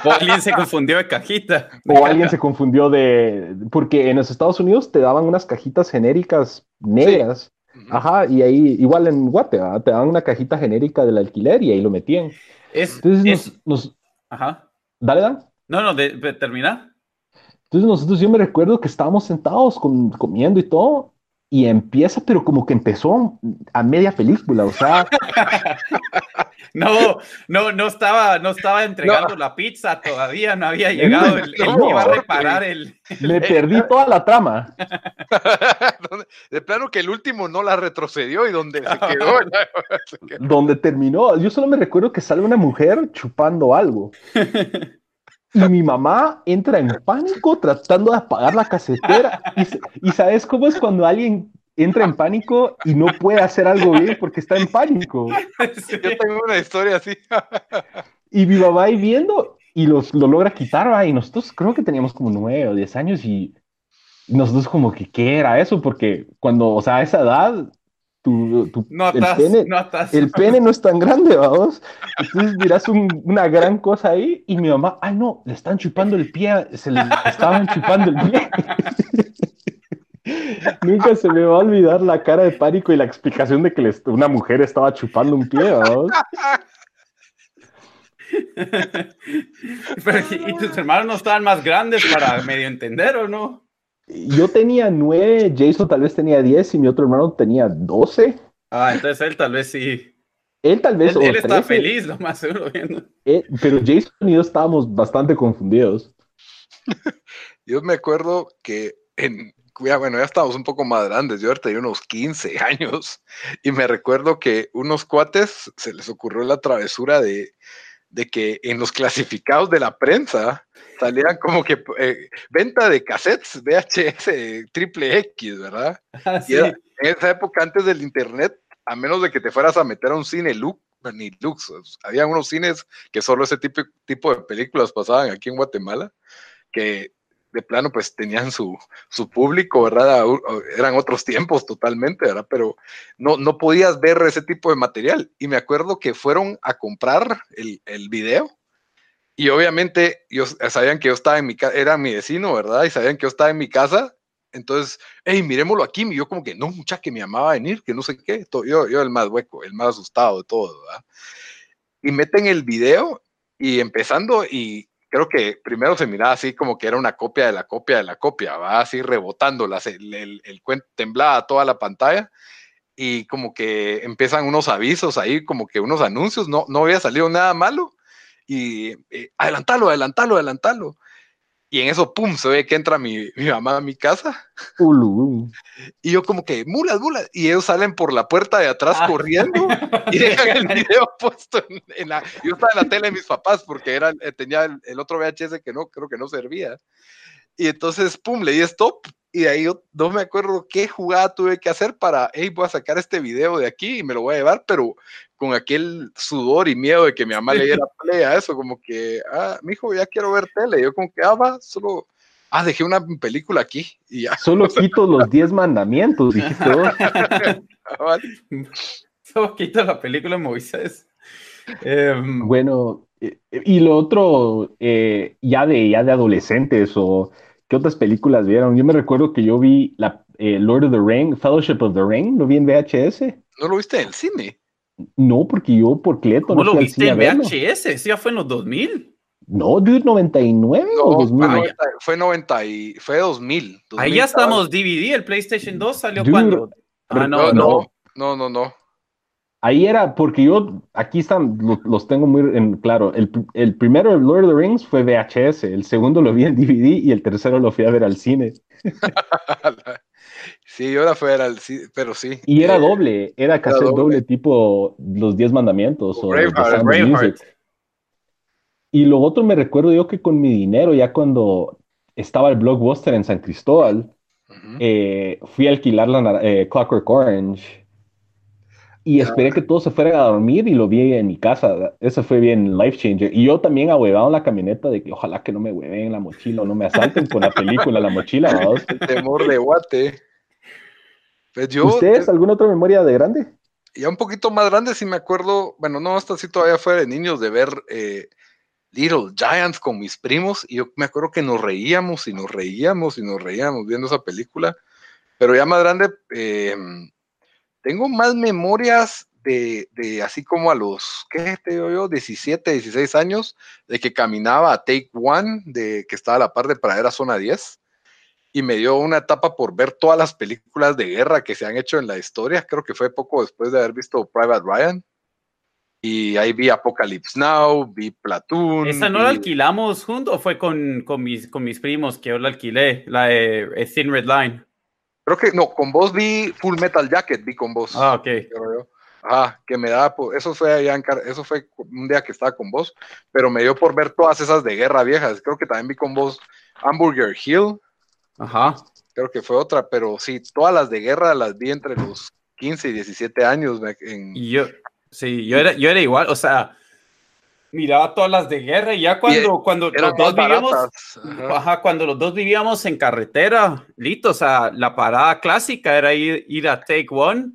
O alguien se confundió de cajita. O alguien se confundió de... Porque en los Estados Unidos te daban unas cajitas genéricas negras. Ajá, y ahí, igual en Guate, te daban una cajita genérica del alquiler y ahí lo metían. Entonces nos... Ajá. Dale, Dan. No, no, de, termina. Entonces nosotros yo me recuerdo que estábamos sentados comiendo y todo, y empieza, pero como que empezó a media película, o sea. no, no, no estaba, no estaba entregando la pizza todavía, no había llegado el, iba a reparar el. Le perdí toda la trama. de plano que el último no la retrocedió y donde se quedó. Donde terminó. Yo solo me recuerdo que sale una mujer chupando algo. Y mi mamá entra en pánico tratando de apagar la casetera. Y, sabes cómo es cuando alguien entra en pánico y no puede hacer algo bien porque está en pánico. Yo tengo una historia así. Y mi mamá ahí viendo y los, lo logra quitar, y nosotros creo que teníamos como nueve o diez años y nosotros como que, ¿qué era eso? Porque cuando, o sea, a esa edad tu, no el, pene, no el pene no es tan grande, vamos. Entonces miras una gran cosa ahí y mi mamá, ay no, le están chupando el pie, se le estaban chupando el pie. Nunca se me va a olvidar la cara de pánico y la explicación de que una mujer estaba chupando un pie, vamos. ¿Y tus hermanos no estaban más grandes para medio entender o no? Yo tenía nueve, Jason tal vez tenía diez y mi otro hermano tenía doce. Ah, entonces él tal vez sí. Él tal vez. Él, está feliz, lo más seguro viendo. Eh, pero Jason y yo estábamos bastante confundidos. yo me acuerdo que en. Ya, bueno, ya estábamos un poco más grandes. Yo tenía unos 15 años y me recuerdo que unos cuates se les ocurrió la travesura de, de que en los clasificados de la prensa salían como que eh, venta de cassettes VHS triple X, ¿verdad? Ah, en esa época, antes del internet, a menos de que te fueras a meter a un cine Lux, ni Lux, había unos cines que solo ese tipo, tipo de películas pasaban aquí en Guatemala, que de plano pues tenían su, su público, ¿verdad? Eran otros tiempos totalmente, ¿verdad? Pero no, no podías ver ese tipo de material. Y me acuerdo que fueron a comprar el, el video y obviamente ellos sabían que yo estaba en mi casa, era mi vecino, ¿verdad? Y sabían que yo estaba en mi casa. Entonces, hey, miremoslo aquí. Y yo como que, no, mucha que me amaba venir, que no sé qué. Yo, yo el más hueco, el más asustado de todo, ¿verdad? Y meten el video y empezando y creo que primero se miraba así como que era una copia de la copia de la copia, va así rebotando, las, el, el, el, temblaba toda la pantalla y como que empiezan unos avisos ahí, como que unos anuncios, no, no había salido nada malo. Y eh, adelantalo, adelantalo, adelantalo. Y en eso, pum, se ve que entra mi, mi mamá a mi casa. Ulu. Y yo como que, mulas, mulas. Y ellos salen por la puerta de atrás Ah. corriendo y dejan el video puesto en, en la... Yo estaba en la tele de mis papás porque era, eh, tenía el, el otro VHS que no, creo que no servía. Y entonces, pum, le di stop y de ahí yo no me acuerdo qué jugada tuve que hacer para, hey, voy a sacar este video de aquí y me lo voy a llevar, pero con aquel sudor y miedo de que mi mamá le diera play a eso, como que, ah, mijo, ya quiero ver tele. Yo como que, ah, va, solo, ah, dejé una película aquí y ya. Solo quito los 10 mandamientos, dijiste vos. ah, vale. Solo quito la película de Moisés. Em, Bueno, eh, y lo otro, eh, ya de, ya de adolescentes o qué otras películas vieron. Yo me recuerdo que yo vi la eh, Lord of the Ring, Fellowship of the Ring, lo vi en VHS. ¿No lo viste en el cine? No, porque yo por Cleto ¿Cómo no lo fui al viste cine en verlo. VHS? Eso ya fue en los 2000. No, dude, 99 o No, 2000. fue 90 fue 90 y fue 2000. Ahí 2000 ya estaba- estamos DVD, el PlayStation 2 salió Dude, cuando. Ah, no, No, no. no, no, no, no. Ahí era, porque yo, aquí están, lo- los tengo muy en claro. El, el primero, el Lord of the Rings, fue VHS. El segundo lo vi en DVD y el tercero lo fui a ver al cine. Sí, yo era fuera, el ci- pero sí. Y era doble, era cassette doble. doble. tipo Los Diez Mandamientos o Braveheart, Braveheart. Y lo otro me recuerdo yo que con mi dinero, ya cuando estaba el Blockbuster en San Cristóbal, eh, fui a alquilar la eh, Clockwork Orange y esperé que todos se fueran a dormir y lo vi en mi casa. Eso fue bien life changer. Y yo también ahuevado en la camioneta de que ojalá que no me hueven la mochila o no me asalten con la película la mochila. ¿vamos? El temor de guate. Pues yo, ¿Ustedes eh, alguna otra memoria de grande? ya un poquito más grande, sí me acuerdo, bueno, no, hasta sí todavía fue de niños de ver eh, Little Giants con mis primos, y yo me acuerdo que nos reíamos y nos reíamos y nos reíamos viendo esa película, pero ya más grande, eh, tengo más memorias de, de así como a los, ¿qué te digo yo? 17, 16 años, de que caminaba a Take One, de que estaba a la par de Pradera Zona 10, y me dio una etapa por ver todas las películas de guerra que se han hecho en la historia. Creo que fue poco después de haber visto Private Ryan. Y ahí vi Apocalypse Now, vi Platoon. ¿Esa no la vi- alquilamos junto o fue con, con, mis, con mis primos que yo la alquilé? La de eh, Thin Red Line. Creo que no, con vos vi Full Metal Jacket, vi con vos. Ah, ok. Ajá, que me da, por- eso fue allá en eso fue un día que estaba con vos, pero me dio por ver todas esas de guerra viejas. Creo que también vi con vos Hamburger Hill, Ajá. creo que fue otra, pero sí, todas las de guerra las vi entre los 15 y 17 años. en- Y yo, sí, yo era, yo era igual, o sea, miraba todas las de guerra y ya cuando, cuando eran los dos vivíamos. Ajá. ajá, cuando los dos vivíamos en carretera, listo, o sea, la parada clásica era ir, ir a Take One,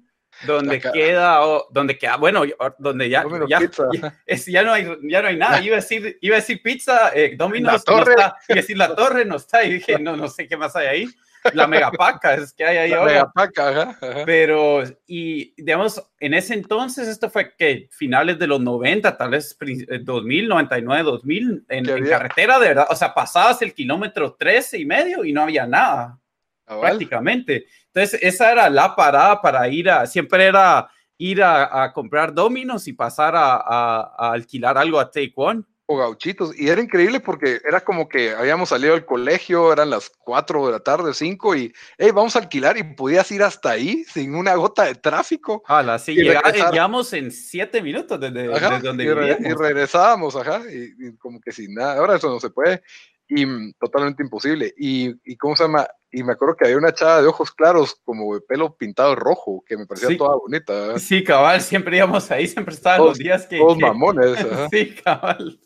donde queda, o- donde queda, bueno, donde ya, ya, ya- es- ya no hay, ya no hay nada, iba a decir, iba a decir pizza, eh, Domino's, La no torre. está, iba a decir la torre, no está, y dije, no, no sé qué más hay ahí, la megapaca, es que hay ahí La ahora. Megapaca, ajá, ajá. Pero, y digamos, en ese entonces, esto fue que finales de los 90, tal vez pri- eh, 2000, 99, 2000, en, en carretera, de verdad, o sea, pasabas el kilómetro 13 y medio y no había nada, Cabal. prácticamente. Entonces, esa era la parada para ir a, siempre era ir a, a comprar dominos y pasar a, a- a alquilar algo a Take One. O gauchitos. Y era increíble porque era como que habíamos salido del colegio, eran las 4 de la tarde, 5, y hey, vamos a alquilar y podías ir hasta ahí sin una gota de tráfico. Ala, sí, Y llega- regresar. llegamos en 7 minutos desde, Ajá, desde donde y, re- y regresábamos, ajá, y, y como que sin nada. Ahora eso no se puede. Y totalmente imposible. Y, y cómo se llama, y me acuerdo que había una chava de ojos claros, como de pelo pintado rojo, que me parecía Sí. toda bonita. Sí, cabal, siempre íbamos ahí, siempre estaban Todos- los días que... Todos que- mamones. ajá. Sí, cabal.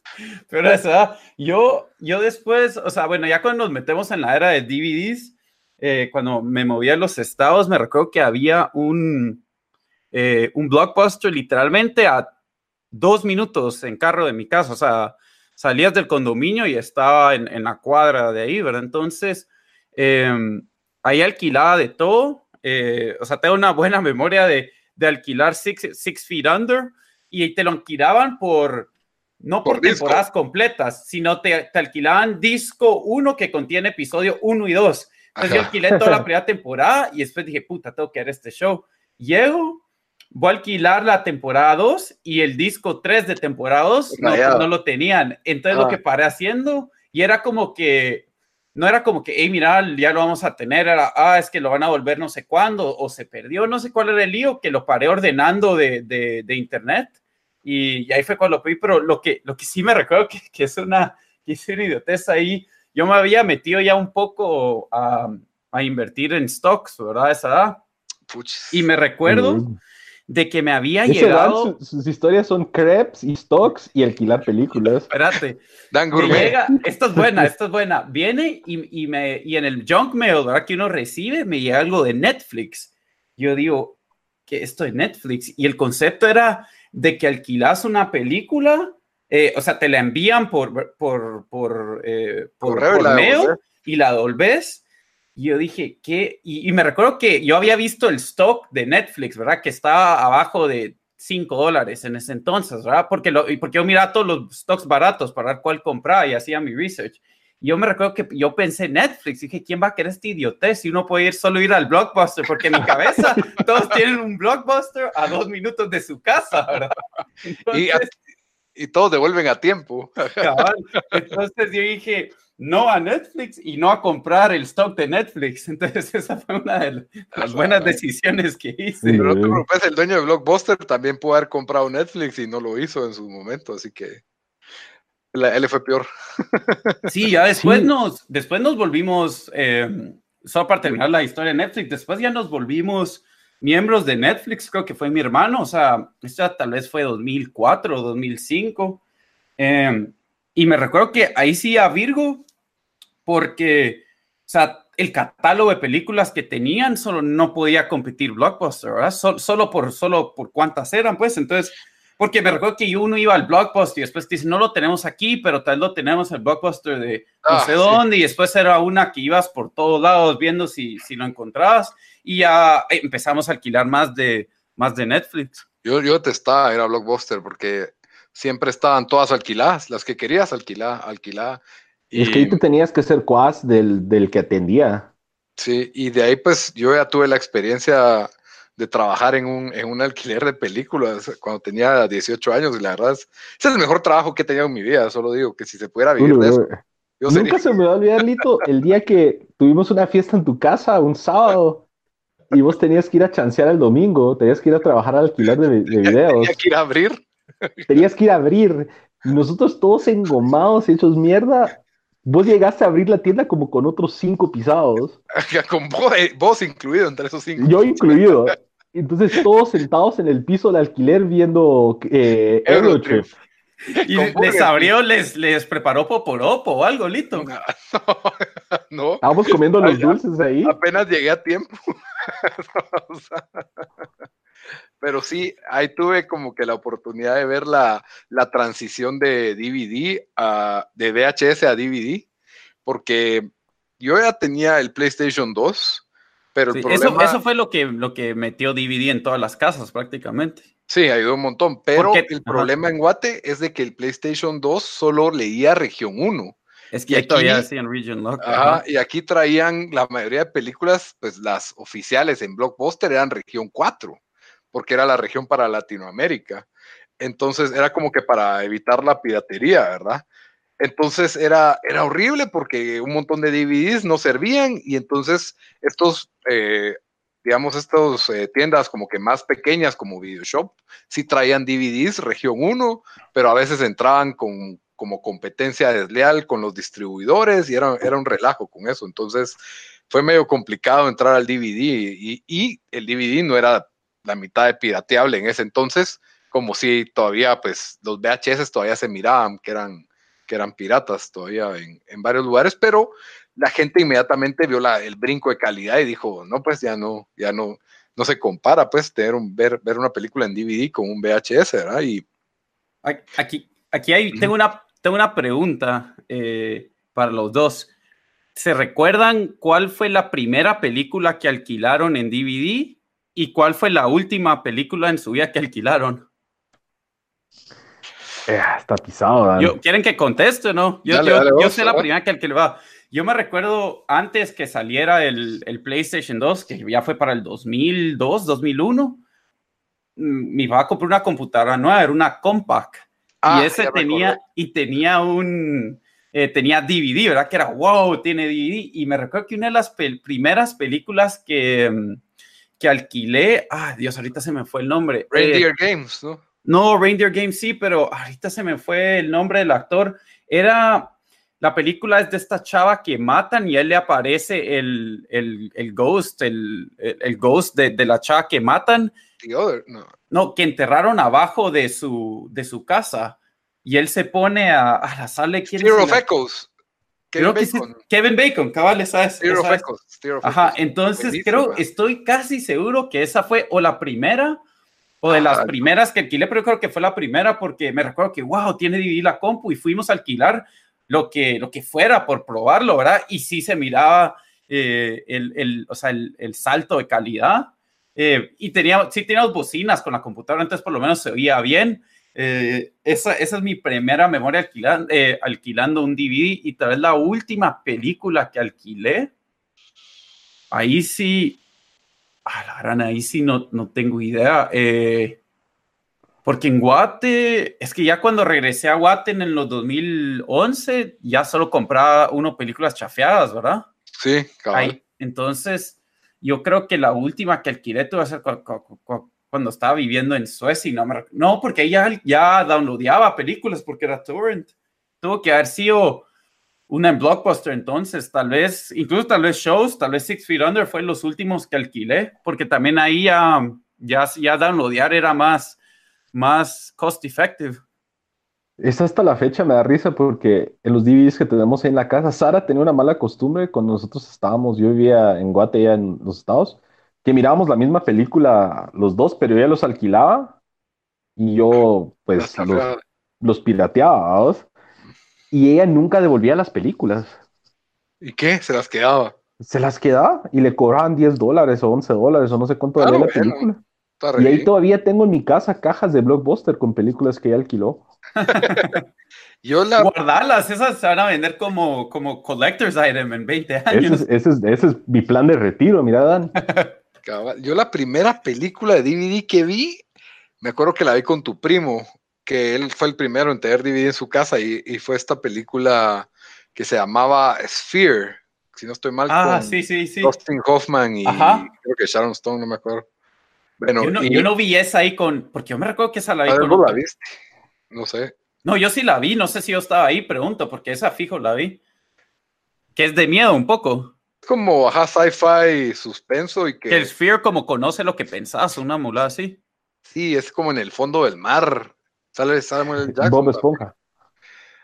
Pero esa, yo, yo después, o sea, bueno, ya cuando nos metemos en la era de DVDs, eh, cuando me movía a los estados, me recuerdo que había un, eh, un blockbuster literalmente a dos minutos en carro de mi casa, o sea, salías del condominio y estaba en, en la cuadra de ahí, ¿verdad? Entonces, em, ahí alquilaba de todo, eh, o sea, tengo una buena memoria de, de alquilar Six, Six Feet Under y te lo alquilaban por, no por, Por disco. temporadas completas, sino te, te alquilaban disco 1 que contiene episodio 1 y 2. Entonces yo Ajá. alquilé toda la primera temporada y después dije, puta, tengo que ver este show. llego, voy a alquilar la temporada 2 y el disco 3 de temporada 2 no, no, lo tenían. Entonces lo ah. que paré haciendo y era como que, no era como que, hey, mira, ya lo vamos a tener, era, ah, es que lo van a volver no sé cuándo, o se perdió, no sé cuál era el lío, que lo paré ordenando de, de, de internet. Y, ahí fue cuando lo pedí, pero lo que, lo que sí me recuerdo que, que es una, que es una idiotez ahí, yo me había metido ya un poco a, a invertir en stocks, ¿verdad? Esa edad. Y me recuerdo de que me había llegado. sus, historias son crepes y stocks y alquilar películas. Espérate. Dan llega, esto es buena, esto es buena. Viene y, y, me, y en el junk mail, ¿verdad? Que uno recibe, me llega algo de Netflix. Yo digo, ¿qué esto de Netflix? Y el concepto era de que alquilas una película, eh, o sea, te la envían por, por, por, eh, por, mail y la devolves y yo dije, ¿qué? Y, me recuerdo que yo había visto el stock de Netflix, ¿verdad? Que estaba abajo de 5 dólares en ese entonces, ¿verdad? Porque, lo, porque yo miraba todos los stocks baratos para ver cuál comprar y hacía mi research. Y yo me recuerdo que yo pensé Netflix, dije, ¿quién va a querer este idiotez si uno puede ir solo ir al blockbuster? Porque en mi cabeza todos tienen un blockbuster a dos minutos de su casa, ¿verdad? y, y, todos devuelven a tiempo. Entonces yo dije, no a Netflix y no a comprar el stock de Netflix. Entonces, esa fue una de las buenas decisiones que hice. Pero no te preocupes, el dueño de Blockbuster también pudo haber comprado Netflix y no lo hizo en su momento, así que él fue peor. Sí, ya después, Nos, después nos volvimos, eh, solo para terminar la historia de Netflix, después ya nos volvimos miembros de Netflix, creo que fue mi hermano, o sea, esta tal vez fue 2004 o 2005. Eh, y me recuerdo que ahí sí a Virgo porque, o sea, el catálogo de películas que tenían solo no podía competir Blockbuster, ¿verdad? solo, por, solo por cuántas eran, pues, entonces, porque me recuerdo que uno iba al Blockbuster y después te dice, no lo tenemos aquí, pero tal vez lo tenemos el Blockbuster de no ah, sé dónde, y después era una que ibas por todos lados viendo si, si lo encontrabas, y ya empezamos a alquilar más de, más de Netflix. Yo, yo estaba era Blockbuster, porque siempre estaban todas alquiladas, las que querías alquilar, alquilar. Y es que ahí te tenías que ser cuas del, del que atendía. Sí, y de ahí pues yo ya tuve la experiencia de trabajar en un, en un alquiler de películas cuando tenía 18 años y la verdad es, ese es el mejor trabajo que he tenido en mi vida, solo digo que si se pudiera vivir de eso. Nunca se me va a olvidar, Lito, el día que tuvimos una fiesta en tu casa, un sábado, y vos tenías que ir a chancear el domingo, tenías que ir a trabajar al alquiler de, de videos. Tenía que ir a abrir. Tenías que ir a abrir. Nosotros todos engomados, hechos mierda, Vos llegaste a abrir la tienda como con otros cinco pisados. con vos, incluido entre esos cinco. Yo incluido. Entonces todos sentados en el piso del alquiler viendo eh, Eurotrip. Y les abrió, les, les preparó poporopo o algo, Lito. No, Estábamos comiendo los dulces ahí. Apenas llegué a tiempo. Pero sí, ahí tuve como que la oportunidad de ver la, transición de DVD a, de VHS a DVD, porque yo ya tenía el PlayStation 2, pero el problema... Eso, fue lo que, lo que metió DVD en todas las casas prácticamente. Sí, ayudó un montón, pero el problema en Guate es de que el PlayStation 2 solo leía región 1. Es que y aquí, todavía hacían Region Lock. y aquí traían la mayoría de películas, pues las oficiales en Blockbuster eran región 4 porque era la región para Latinoamérica. Entonces era como que para evitar la piratería, ¿verdad? Entonces era, era horrible porque un montón de DVDs no servían y entonces estos, eh, digamos, estas eh, tiendas como que más pequeñas como Videoshop, sí traían DVDs región 1, pero a veces entraban con como competencia desleal con los distribuidores y era, era un relajo con eso. Entonces fue medio complicado entrar al DVD y, y el DVD no era la mitad de pirateable en ese entonces, como si todavía, pues, los VHS todavía se miraban que eran, que eran piratas todavía en, en varios lugares, pero la gente inmediatamente vio la, el brinco de calidad y dijo, no, pues ya no, ya no, no se compara, pues, tener un, ver, ver una película en DVD con un VHS, ¿verdad? Y... Aquí, aquí hay, tengo, una, tengo una pregunta eh, para los dos. ¿Se recuerdan cuál fue la primera película que alquilaron en DVD ¿Y cuál fue la última película en su vida que alquilaron? Eh, está pisado. Yo, ¿Quieren que conteste o no? Yo, yo, sé la primera que alquilé. yo me recuerdo antes que saliera el, el, PlayStation 2, que ya fue para el 2002, 2001, mm, mi papá compró una computadora nueva, era una Compaq. Ah, y ese tenía, y tenía un, eh, tenía DVD, ¿verdad? Que era, wow, tiene DVD. Y me recuerdo que una de las primeras películas que, mm, que alquilé, ah, Dios, ahorita se me fue el nombre. Reindeer eh, Games, ¿no? No, Reindeer Games sí, pero ahorita se me fue el nombre del actor. Era, la película es de esta chava que matan y a él le aparece el, el, el ghost, el, el, ghost de, de, la chava que matan. no. no. que enterraron abajo de su, de su casa y él se pone a, a la sala. ¿quién Fear of Echoes. Kevin Bacon. Kevin Bacon, cabal, of Echoes. Ajá, entonces creo, estoy casi seguro que esa fue o la primera o de las primeras que alquilé, pero creo que fue la primera porque me recuerdo que, wow, tiene DVD la compu y fuimos a alquilar lo que, lo que fuera por probarlo, ¿verdad? Y sí se miraba eh, el, el, o sea, el, el, salto de calidad. Eh, y tenía, sí teníamos bocinas con la computadora, entonces por lo menos se oía bien. Eh, esa, esa, es mi primera memoria alquilando, eh, alquilando un DVD y tal vez la última película que alquilé. Ahí sí, a la gran, ahí sí no, no tengo idea. Eh, porque en Guate, es que ya cuando regresé a Guate en los 2011, ya solo compraba uno películas chafeadas, ¿verdad? Sí, Ahí, entonces, yo creo que la última que alquilé tuve que ser cuando estaba viviendo en Suecia. No, no porque ella ya downloadaba películas porque era torrent. Tuvo que haber sido una en Blockbuster entonces, tal vez, incluso tal vez shows, tal vez Six Feet Under fue los últimos que alquilé, porque también ahí ya, ya, ya era más, más cost effective. Es hasta la fecha, me da risa porque en los DVDs que tenemos en la casa, Sara tenía una mala costumbre cuando nosotros estábamos, yo vivía en Guate, ya en los Estados, que mirábamos la misma película los dos, pero ella los alquilaba y yo pues los, los, pirateaba, Y ella nunca devolvía las películas. ¿Y qué? ¿Se las quedaba? Se las quedaba y le cobraban 10 dólares o 11 dólares o no sé cuánto valía la película. Y ahí todavía tengo en mi casa cajas de Blockbuster con películas que ella alquiló. Yo la... Guardarlas, esas se van a vender como, como collector's item en 20 años. Ese es, ese es mi plan de retiro, mira, Dan. Yo la primera película de DVD que vi, me acuerdo que la vi con tu primo, que él fue el primero en tener DVD en su casa y, fue esta película que se llamaba Sphere, si no estoy mal. Ah, con sí, sí, sí. Austin Hoffman y creo que Sharon Stone, no me acuerdo. Bueno, yo, no, vi esa ahí con, porque yo me recuerdo que esa la vi con. ¿No la viste? No sé. No, yo sí la vi, no sé si yo estaba ahí, pregunto, porque esa fijo la vi. Que es de miedo un poco como ajá, sci-fi suspenso y que. el Sphere como conoce lo que pensás, una mula así. Sí, es como en el fondo del mar. Sale Samuel Jackson. Bob Esponja.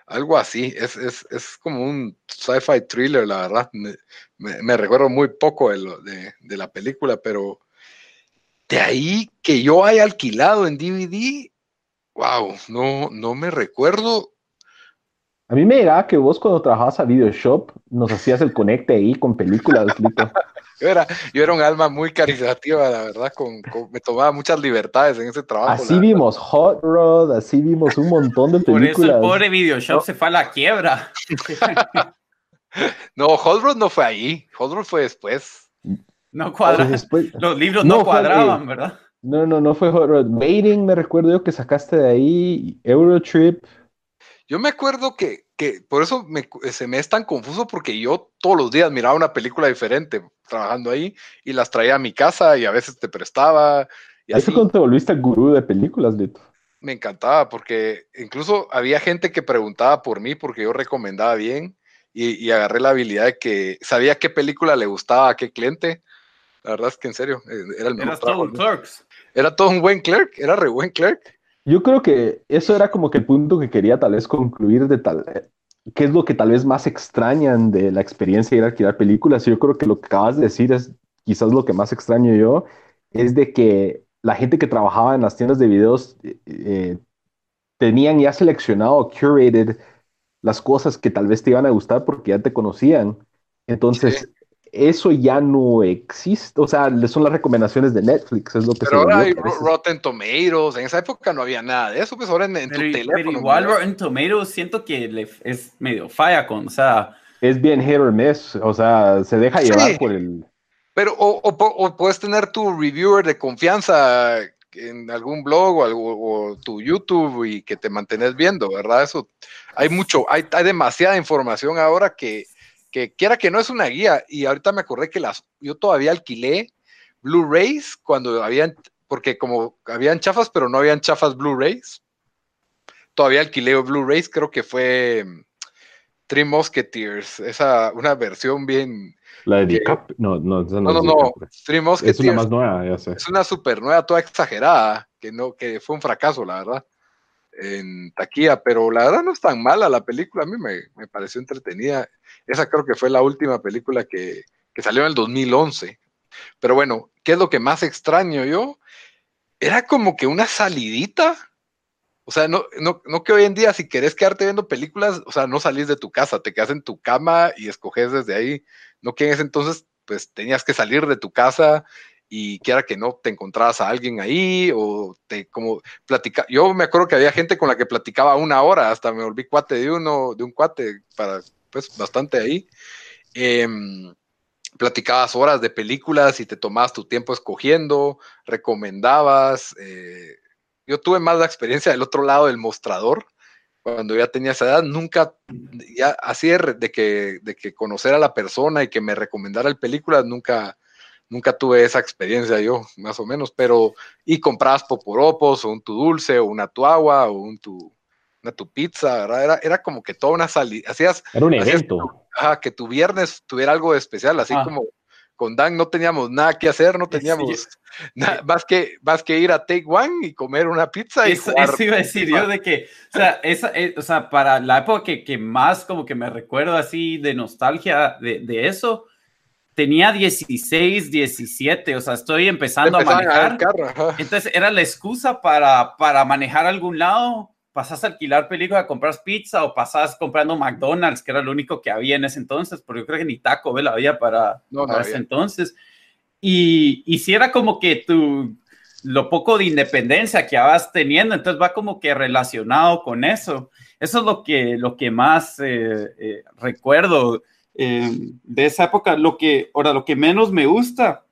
Algo así, es, es, es como un sci-fi thriller, la verdad. Me, me, recuerdo muy poco de, lo, de, de, la película, pero de ahí que yo haya alquilado en DVD, wow, no, no me recuerdo a mí me llegaba que vos cuando trabajabas a Videoshop nos hacías el conecte ahí con películas, yo, era, yo era un alma muy caritativa, la verdad, con, me tomaba muchas libertades en ese trabajo. Así vimos Hot Rod, así vimos un montón de películas. Por eso el pobre Videoshop se fue a la quiebra. no, Hot Rod no fue ahí, Hot Rod fue después. No cuadra. Los libros no, cuadraban, ¿verdad? No, no, no fue Hot Rod. Mating, me recuerdo yo que sacaste de ahí, Eurotrip. Yo me acuerdo que, que por eso se me es tan confuso porque yo todos los días miraba una película diferente trabajando ahí y las traía a mi casa y a veces te prestaba. Y así. cuando te volviste gurú de películas, Lito. Me encantaba porque incluso había gente que preguntaba por mí porque yo recomendaba bien y, agarré la habilidad de que sabía qué película le gustaba a qué cliente. La verdad es que en serio, eh, era el mejor. todo un clerks. Era todo un buen clerk, era re buen clerk. Yo creo que eso era como que el punto que quería tal vez concluir de tal, qué es lo que tal vez más extrañan de la experiencia de ir a alquilar películas. Yo creo que lo que acabas de decir es quizás lo que más extraño yo, es de que la gente que trabajaba en las tiendas de videos eh, eh, tenían ya seleccionado, curated las cosas que tal vez te iban a gustar porque ya te conocían. Entonces, eso ya no existe. O sea, son las recomendaciones de Netflix, es lo que Pero ahora hay Rotten Tomatoes, en esa época no había nada de eso, pues ahora en, tu teléfono. Pero igual Rotten Tomatoes siento que es medio falla con, o sea, es bien hit or miss, o sea, se deja llevar por el... Pero, o, o, puedes tener tu reviewer de confianza en algún blog o, algo, o, tu YouTube y que te mantenés viendo, ¿verdad? Eso, hay mucho, hay, hay demasiada información ahora que, que quiera que no es una guía. Y ahorita me acordé que las, yo todavía alquilé Blu-rays cuando habían, porque como habían chafas, pero no habían chafas Blu-rays. Todavía alquilé Blu-rays, creo que fue mm, Three Musketeers, esa, una versión bien. La de DiCap, no, no, no, no, no, Three Musketeers. Es una más nueva, ya sé. Es una super nueva, toda exagerada, que no, que fue un fracaso, la verdad, en taquilla, pero la verdad no es tan mala la película, a mí me, me pareció entretenida. Esa creo que fue la última película que, que salió en el 2011. Pero bueno, ¿qué es lo que más extraño yo? Era como que una salidita. O sea, no, no, no que hoy en día si querés quedarte viendo películas, o sea, no salís de tu casa, te quedas en tu cama y escoges desde ahí. No que en ese entonces, pues tenías que salir de tu casa y quiera que no te encontrabas a alguien ahí o te como platica yo me acuerdo que había gente con la que platicaba una hora hasta me volví cuate de uno de un cuate para pues bastante ahí. Em, platicabas horas de películas y te tomabas tu tiempo escogiendo recomendabas eh, yo tuve más la experiencia del otro lado del mostrador cuando ya tenía esa edad, nunca, ya así de, que, de que conocer a la persona y que me recomendara el película, nunca, nunca tuve esa experiencia yo, más o menos, pero, y comprabas poporopos, o un tu dulce, o una tu agua, o un tu, una tu pizza, ¿verdad? Era, era como que toda una salida, hacías... Era un evento. que tu viernes tuviera algo especial, así como con Dan no teníamos nada que hacer, no teníamos nada, más, que, más que ir a Take One y comer una pizza. Y eso, eso iba a decir yo de que, o sea, esa, eh, o sea para la época que, que, más como que me recuerdo así de nostalgia de, de eso, tenía 16, 17, o sea, estoy empezando a manejar. entonces era la excusa para, para manejar a algún lado. Pasas a alquilar película, compras pizza o pasas comprando McDonald's, que era lo único que había en ese entonces, porque yo creo que ni Taco Bell había para, ese entonces. Y, y si era como que tu, lo poco de independencia que vas teniendo, entonces va como que relacionado con eso. Eso es lo que, lo que más eh, eh, recuerdo eh, de esa época. Lo que, ahora, lo que menos me gusta,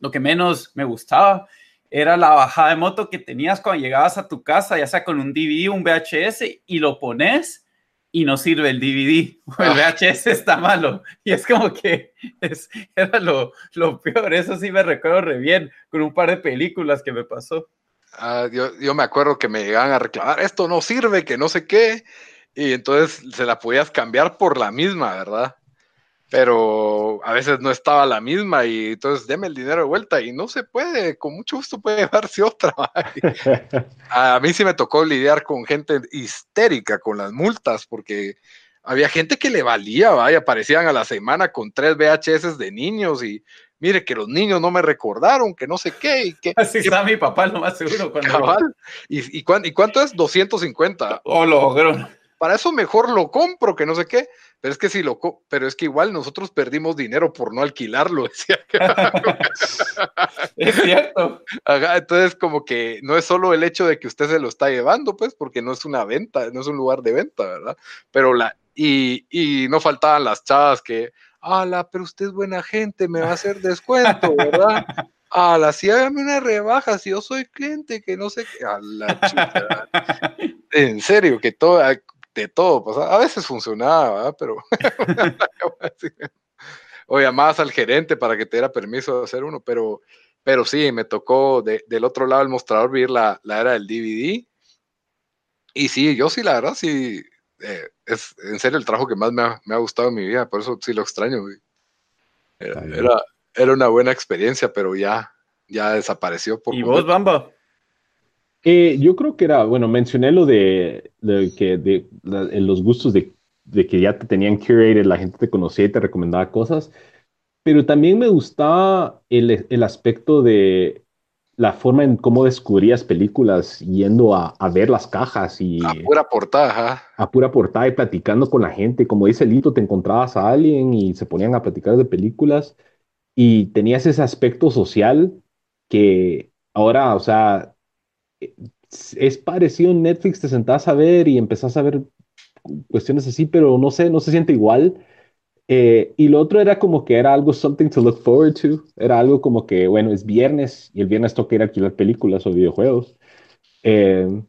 lo que menos me gustaba, era la bajada de moto que tenías cuando llegabas a tu casa, ya sea con un DVD, un VHS, y lo pones y no sirve el DVD, el VHS está malo. Y es como que es, era lo, lo, peor, eso sí me recuerdo re bien, con un par de películas que me pasó. Ah, yo, yo, me acuerdo que me llegaban a reclamar, esto no sirve, que no sé qué, y entonces se la podías cambiar por la misma, ¿verdad? Pero a veces no estaba la misma y entonces deme el dinero de vuelta y no se puede, con mucho gusto puede llevarse otra. a mí sí me tocó lidiar con gente histérica con las multas porque había gente que le valía, vaya, aparecían a la semana con tres VHS de niños y mire que los niños no me recordaron, que no sé qué. Y que, Así está mi papá, lo más seguro. Cuando ¿Y, y, cuánto, es? 250. Oh, logró para eso mejor lo compro, que no sé qué. Pero es que si lo, pero es que igual nosotros perdimos dinero por no alquilarlo, decía. es cierto. entonces, como que no es solo el hecho de que usted se lo está llevando, pues, porque no es una venta, no es un lugar de venta, ¿verdad? Pero la, y, y no faltaban las chavas que, ala, pero usted es buena gente, me va a hacer descuento, ¿verdad? Ala, si hágame una rebaja, si yo soy cliente, que no sé qué, a la chica. en serio, que todo, de todo, pues a veces funcionaba, pero o llamabas al gerente para que te diera permiso de hacer uno, pero, pero sí, me tocó del otro lado del mostrador vivir la, la, era del DVD. Y sí, yo sí, la verdad, sí, eh, es en serio el trabajo que más me ha, me ha, gustado en mi vida, por eso sí lo extraño. Era, era, era, una buena experiencia, pero ya, ya desapareció. Por ¿Y vos, Bamba? Eh, yo creo que era, bueno, mencioné lo de, que de, los gustos de, que ya te tenían curated, la gente te conocía y te recomendaba cosas, pero también me gustaba el, aspecto de la forma en cómo descubrías películas yendo a, ver las cajas y... A pura portada. A pura portada y platicando con la gente. Como dice Lito, te encontrabas a alguien y se ponían a platicar de películas y tenías ese aspecto social que ahora, o sea, es parecido en Netflix, te sentás a ver y empezás a ver cuestiones así, pero no sé, no se siente igual. Eh, y lo otro era como que era algo something to look forward to. Era algo como que, bueno, es viernes y el viernes toca ir a alquilar películas o videojuegos. Eh,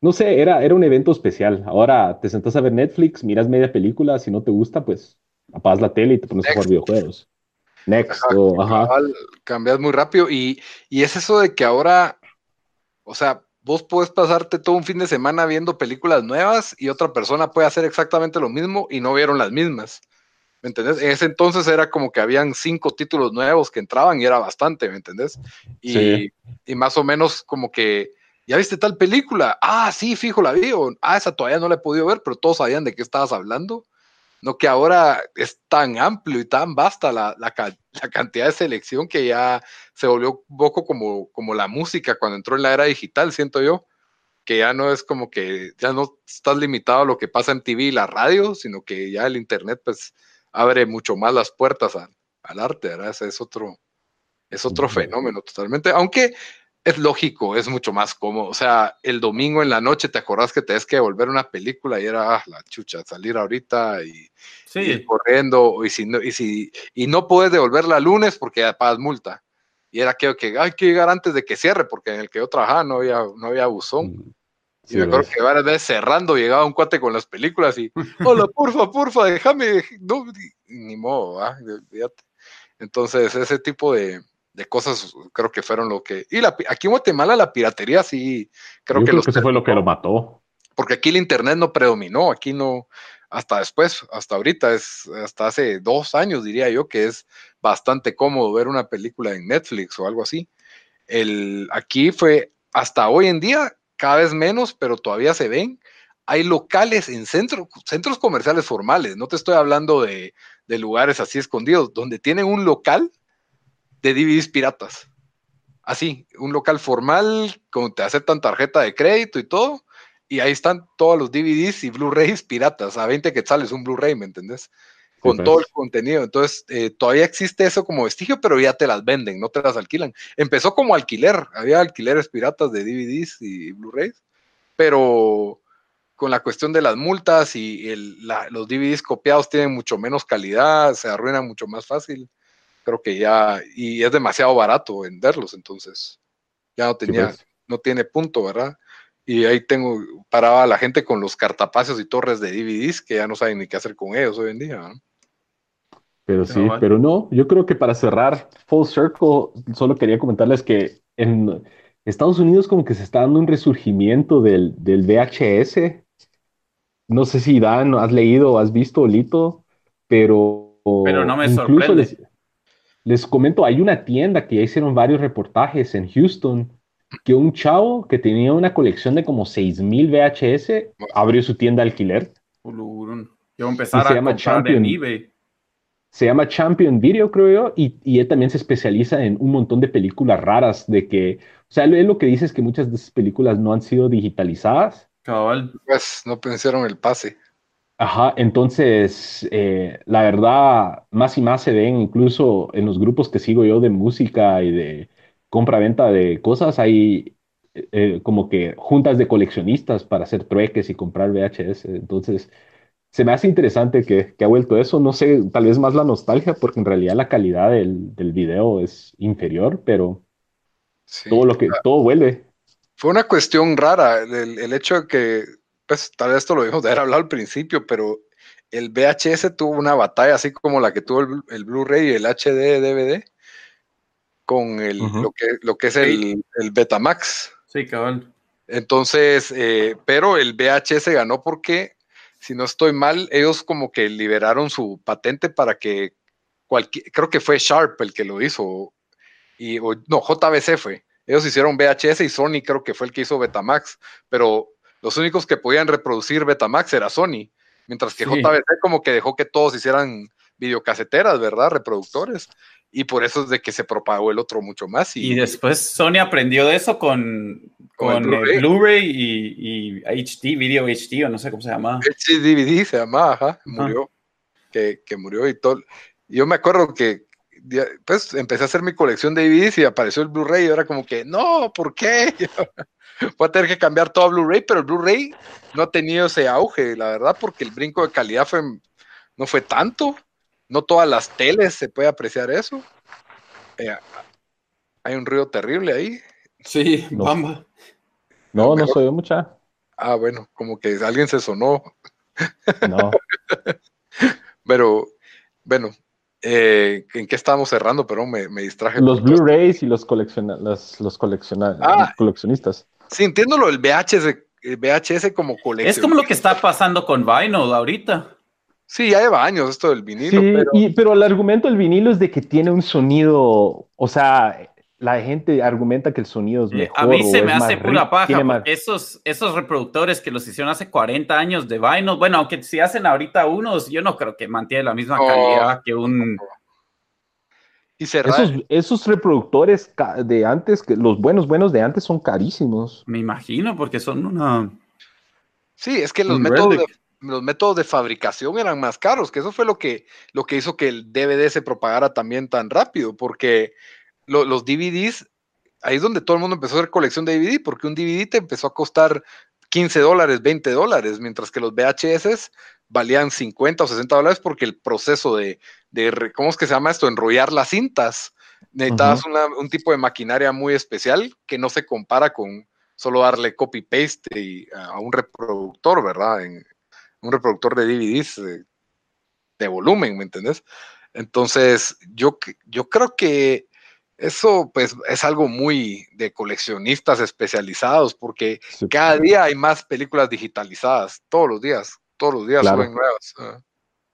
no sé, era, era un evento especial. Ahora te sentas a ver Netflix, miras media película, si no te gusta, pues apagas la tele y te pones a jugar videojuegos. Next, ajá, Cambias muy rápido y, y es eso de que ahora, o sea, vos puedes pasarte todo un fin de semana viendo películas nuevas y otra persona puede hacer exactamente lo mismo y no vieron las mismas. ¿Me entendés? En ese entonces era como que habían cinco títulos nuevos que entraban y era bastante, ¿me entendés? Y, y más o menos como que, ¿ya viste tal película? Ah, sí, fijo, la vi. ah, esa todavía no la he podido ver, pero todos sabían de qué estabas hablando. No que ahora es tan amplio y tan vasta la, la, la, cantidad de selección que ya se volvió un poco como, como la música cuando entró en la era digital, siento yo, que ya no es como que ya no estás limitado a lo que pasa en TV y la radio, sino que ya el Internet pues abre mucho más las puertas al arte, ¿verdad? Ese es otro, es otro fenómeno totalmente, aunque es lógico, es mucho más cómodo. O sea, el domingo en la noche te acordás que tenés que volver una película y era ah, la chucha, salir ahorita y, ir corriendo, y si, no, y si y no puedes devolverla el lunes porque ya pagas multa. Y era que, que hay que llegar antes de que cierre, porque en el que yo trabajaba no había, no había buzón. Mm, y me acuerdo que varias veces cerrando llegaba un cuate con las películas y, hola, porfa, porfa, déjame, no, ni modo, fíjate. Entonces, ese tipo de, de cosas creo que fueron lo que... Y la, aquí en Guatemala la piratería sí, creo que... Creo que eso fue lo que lo mató. Porque aquí el Internet no predominó, aquí no, hasta después, hasta ahorita, es hasta hace dos años diría yo que es bastante cómodo ver una película en Netflix o algo así. El, aquí fue, hasta hoy en día, cada vez menos, pero todavía se ven. Hay locales en centros, centros comerciales formales, no te estoy hablando de, de lugares así escondidos, donde tienen un local de DVDs piratas. Así, un local formal, como te aceptan tarjeta de crédito y todo, y ahí están todos los DVDs y Blu-rays piratas, a 20 quetzales un Blu-ray, ¿me entendés? Con todo pues. el contenido. Entonces, eh, todavía existe eso como vestigio, pero ya te las venden, no te las alquilan. Empezó como alquiler, había alquileres piratas de DVDs y Blu-rays, pero con la cuestión de las multas y los DVDs copiados tienen mucho menos calidad, se arruinan mucho más fácil creo que ya, y es demasiado barato venderlos, entonces ya no tenía, pues. no tiene punto, ¿verdad? Y ahí tengo, paraba la gente con los cartapacios y torres de DVDs que ya no saben ni qué hacer con ellos hoy en día, ¿no? Pero sí, pero no, yo creo que para cerrar Full Circle, solo quería comentarles que en Estados Unidos como que se está dando un resurgimiento del, del VHS. No sé si Dan, has leído o has visto, Lito, pero... Pero no me sorprende. Les comento, hay una tienda que ya hicieron varios reportajes en Houston, que un chavo que tenía una colección de como 6000 VHS abrió su tienda de alquiler. Yo empezar a se llama Champion, eBay. Se llama Champion Video, creo yo, y, él también se especializa en un montón de películas raras, de que, o sea, él lo que dice es que muchas de esas películas no han sido digitalizadas. Cabal. Pues no pensaron el pase. Ajá, entonces, eh, la verdad, más y más se ven, incluso en los grupos que sigo yo de música y de compra-venta de cosas, hay eh, eh, como que juntas de coleccionistas para hacer trueques y comprar VHS. Entonces, se me hace interesante que, ha vuelto eso. No sé, tal vez más la nostalgia, porque en realidad la calidad del, del video es inferior, pero todo lo que, todo vuelve. Fue una cuestión rara el, el hecho de que pues tal vez esto lo dijimos de haber hablado al principio, pero el VHS tuvo una batalla así como la que tuvo el, Blu-ray y el HD DVD con el, lo, que, lo que es el, el Betamax. Sí, cabal. Entonces, eh, pero el VHS ganó porque, si no estoy mal, ellos como que liberaron su patente para que cualquier, creo que fue Sharp el que lo hizo, y, no, JBC fue. Ellos hicieron VHS y Sony creo que fue el que hizo Betamax, pero los únicos que podían reproducir Betamax era Sony, mientras que JVC como que dejó que todos hicieran videocaseteras, ¿verdad? Reproductores. Y por eso es de que se propagó el otro mucho más. Y, después Sony aprendió de eso con, con, Blu-ray y, HD, Video HD, o no sé cómo se llama. HD DVD se llamaba, ajá, murió. Que, que, murió y todo. Yo me acuerdo que pues empecé a hacer mi colección de DVDs y apareció el Blu-ray y era como que, no, ¿por qué? Voy a tener que cambiar todo a Blu-ray, pero el Blu-ray no ha tenido ese auge, la verdad, porque el brinco de calidad fue, no fue tanto. no todas las teles se puede apreciar eso. Eh, hay un ruido terrible ahí. Sí, No. bamba. No, no Mejor- soy mucha. Ah, bueno, como que alguien se sonó, No. pero bueno, eh, ¿en qué estábamos cerrando? Pero me, me distraje. Los. Blu-rays y los, colecciona los, los colecciona- Ah. coleccionistas. Sí, entiendo lo del VHS, el VHS como colección. Es como lo que está pasando con Vinyl ahorita. Sí, ya lleva años esto del vinilo, Sí, pero y- pero el argumento del vinilo es de que tiene un sonido, o sea, la gente argumenta que el sonido es Eh, mejor. a mí se me hace pura paja, más- esos, esos reproductores que los hicieron hace 40 años de Vinyl, bueno, aunque si hacen ahorita unos, yo no creo que mantiene la misma No. calidad que un... y cerrar. Esos, esos reproductores de antes, que los buenos, buenos de antes son carísimos. Me imagino, porque son una... Sí, es que los métodos, de, los métodos de fabricación eran más caros, que eso fue lo que, lo que hizo que el DVD se propagara también tan rápido, porque lo- los DVDs, ahí es donde todo el mundo empezó a hacer colección de DVD, porque un DVD te empezó a costar 15 dólares, 20 dólares, mientras que los VHS valían 50 o 60 dólares porque el proceso de, ¿cómo es que se llama esto? Enrollar las cintas. Necesitabas una- un tipo de maquinaria muy especial que no se compara con solo darle copy-paste a un reproductor, ¿verdad? En, un reproductor de DVDs eh, de volumen, ¿me entendés? Entonces, yo, yo creo que eso pues es algo muy de coleccionistas especializados porque Sí. cada día hay más películas digitalizadas, todos los días, todos los días Claro. suben nuevas. ah.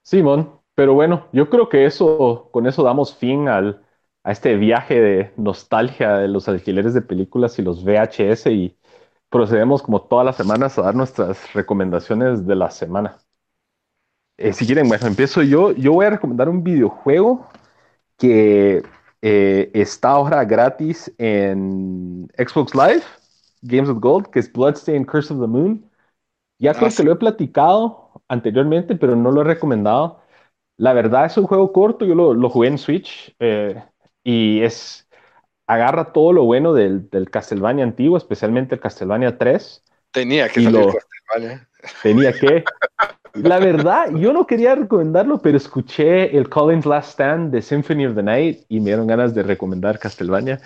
Simón, pero bueno, yo creo que eso, con eso damos fin al, a este viaje de nostalgia de los alquileres de películas y los VHS y procedemos como todas las semanas a dar nuestras recomendaciones de la semana. Eh, si quieren, bueno, empiezo yo. Yo voy a recomendar un videojuego que eh, está ahora gratis en Xbox Live, Games with Gold, que es Bloodstained Curse of the Moon. Ya Ah, creo sí. que lo he platicado anteriormente, pero no lo he recomendado. La verdad es un juego corto, yo lo, lo jugué en Switch eh, y es, agarra todo lo bueno del, del Castlevania antiguo, especialmente el Castlevania 3. Tenía que salir lo- Castlevania. Tenía que. La verdad, yo no quería recomendarlo, pero escuché el Collins Last Stand de Symphony of the Night y me dieron ganas de recomendar Castlevania.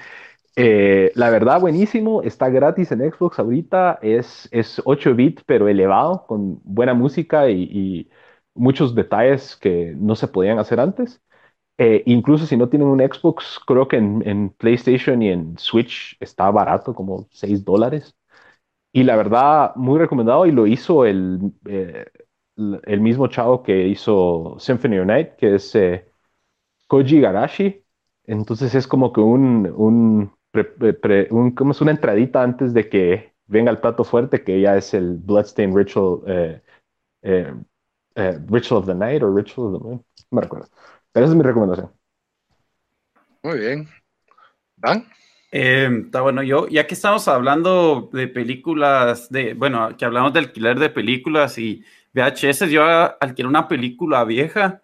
Eh, la verdad, buenísimo. Está gratis en Xbox ahorita. Es, es 8 bit, pero elevado, con buena música y, muchos detalles que no se podían hacer antes. Eh, incluso si no tienen un Xbox, creo que en, PlayStation y en Switch está barato, como 6 dólares. Y la verdad, muy recomendado y lo hizo el, eh, el mismo chavo que hizo Symphony of Night, que es Koji Garashi. Entonces es como que un, un, pre- pre- un- como es una entradita antes de que venga el plato fuerte, que ya es el Bloodstained Ritual, eh, eh, eh, Ritual of the Night o Ritual of the Moon. No me recuerdo. Pero esa es mi recomendación. Muy bien. ¿Dan? Eh, está bueno, yo, ya que estamos hablando de películas, de, bueno, que hablamos de alquiler de películas y VHS, yo alquilé una película vieja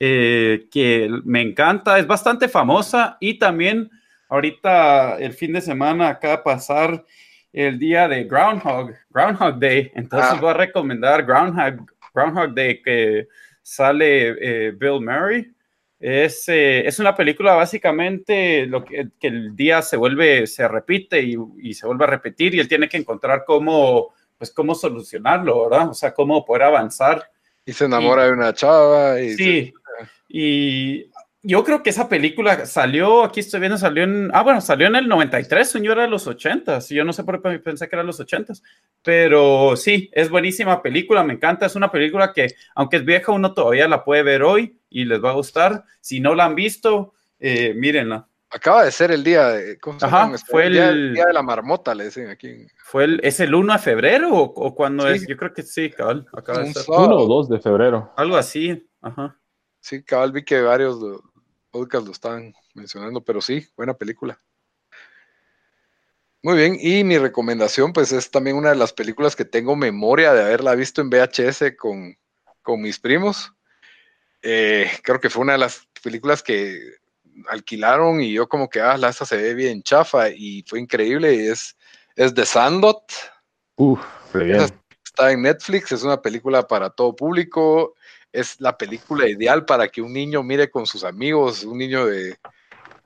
eh, que me encanta, es bastante famosa y también ahorita el fin de semana de pasar el día de Groundhog, Groundhog Day, entonces Ah. voy a recomendar Groundhog, Groundhog Day que sale eh, Bill Murray. Es, eh, es una película básicamente lo que, que el día se vuelve, se repite y, y se vuelve a repetir y él tiene que encontrar cómo, pues cómo solucionarlo, ¿verdad? O sea, cómo poder avanzar. Y se enamora de una chava. Y Sí, y yo creo que esa película salió, aquí estoy viendo, salió en, ah, bueno, salió en el 93, yo era de los 80, yo no sé por qué pensé que era los 80, pero sí, es buenísima película, me encanta, es una película que, aunque es vieja, uno todavía la puede ver hoy y les va a gustar. Si no la han visto, eh, mírenla. Acaba de ser el día de. ¿cómo se Ajá? Este, fue día, el- día de la marmota, le dicen aquí. ¿Fue el, ¿Es el 1 de febrero o, o cuándo Sí. es? Yo creo que sí, cabal, acaba de ser. sábado. 1 o 2 de febrero. Algo así, ajá. Sí, cabal, vi que varios podcasts lo estaban mencionando, pero sí, buena película. Muy bien, y mi recomendación, pues es también una de las películas que tengo memoria de haberla visto en VHS con, con mis primos. Eh, creo que fue una de las películas que alquilaron y yo como que, ah, la esta se ve bien chafa y fue increíble. es, es The Sandlot. Uf, bien. Está en Netflix, es una película para todo público. Es la película ideal para que un niño mire con sus amigos, un niño de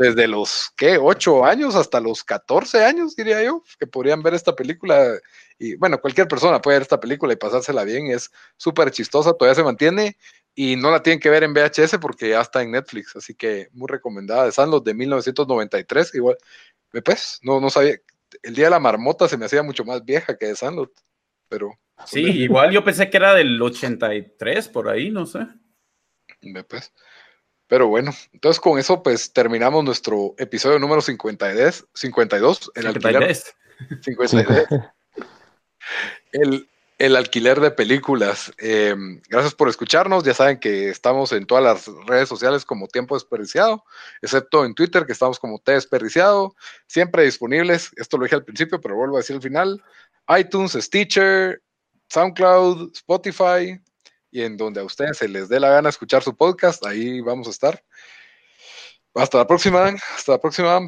desde los, ¿qué? 8 años hasta los 14 años, diría yo, que podrían ver esta película. Y bueno, cualquier persona puede ver esta película y pasársela bien, es súper chistosa, todavía se mantiene y no la tienen que ver en VHS porque ya está en Netflix, así que muy recomendada. De los de 1993, igual, pues, no, no sabía, el Día de la Marmota se me hacía mucho más vieja que de Sandlot, pero... Sí, igual yo pensé que era del 83, por ahí, no sé. Pues. Pero bueno, entonces con eso pues terminamos nuestro episodio número 52, 52 el alquiler. 52. El, el alquiler de películas. Eh, gracias por escucharnos. Ya saben que estamos en todas las redes sociales como Tiempo Desperdiciado, excepto en Twitter, que estamos como T Desperdiciado. Siempre disponibles. Esto lo dije al principio, pero vuelvo a decir al final. iTunes, Stitcher, SoundCloud, Spotify y en donde a ustedes se les dé la gana escuchar su podcast, ahí vamos a estar. Hasta la próxima, hasta la próxima.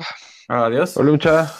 Adiós. Hola, mucha.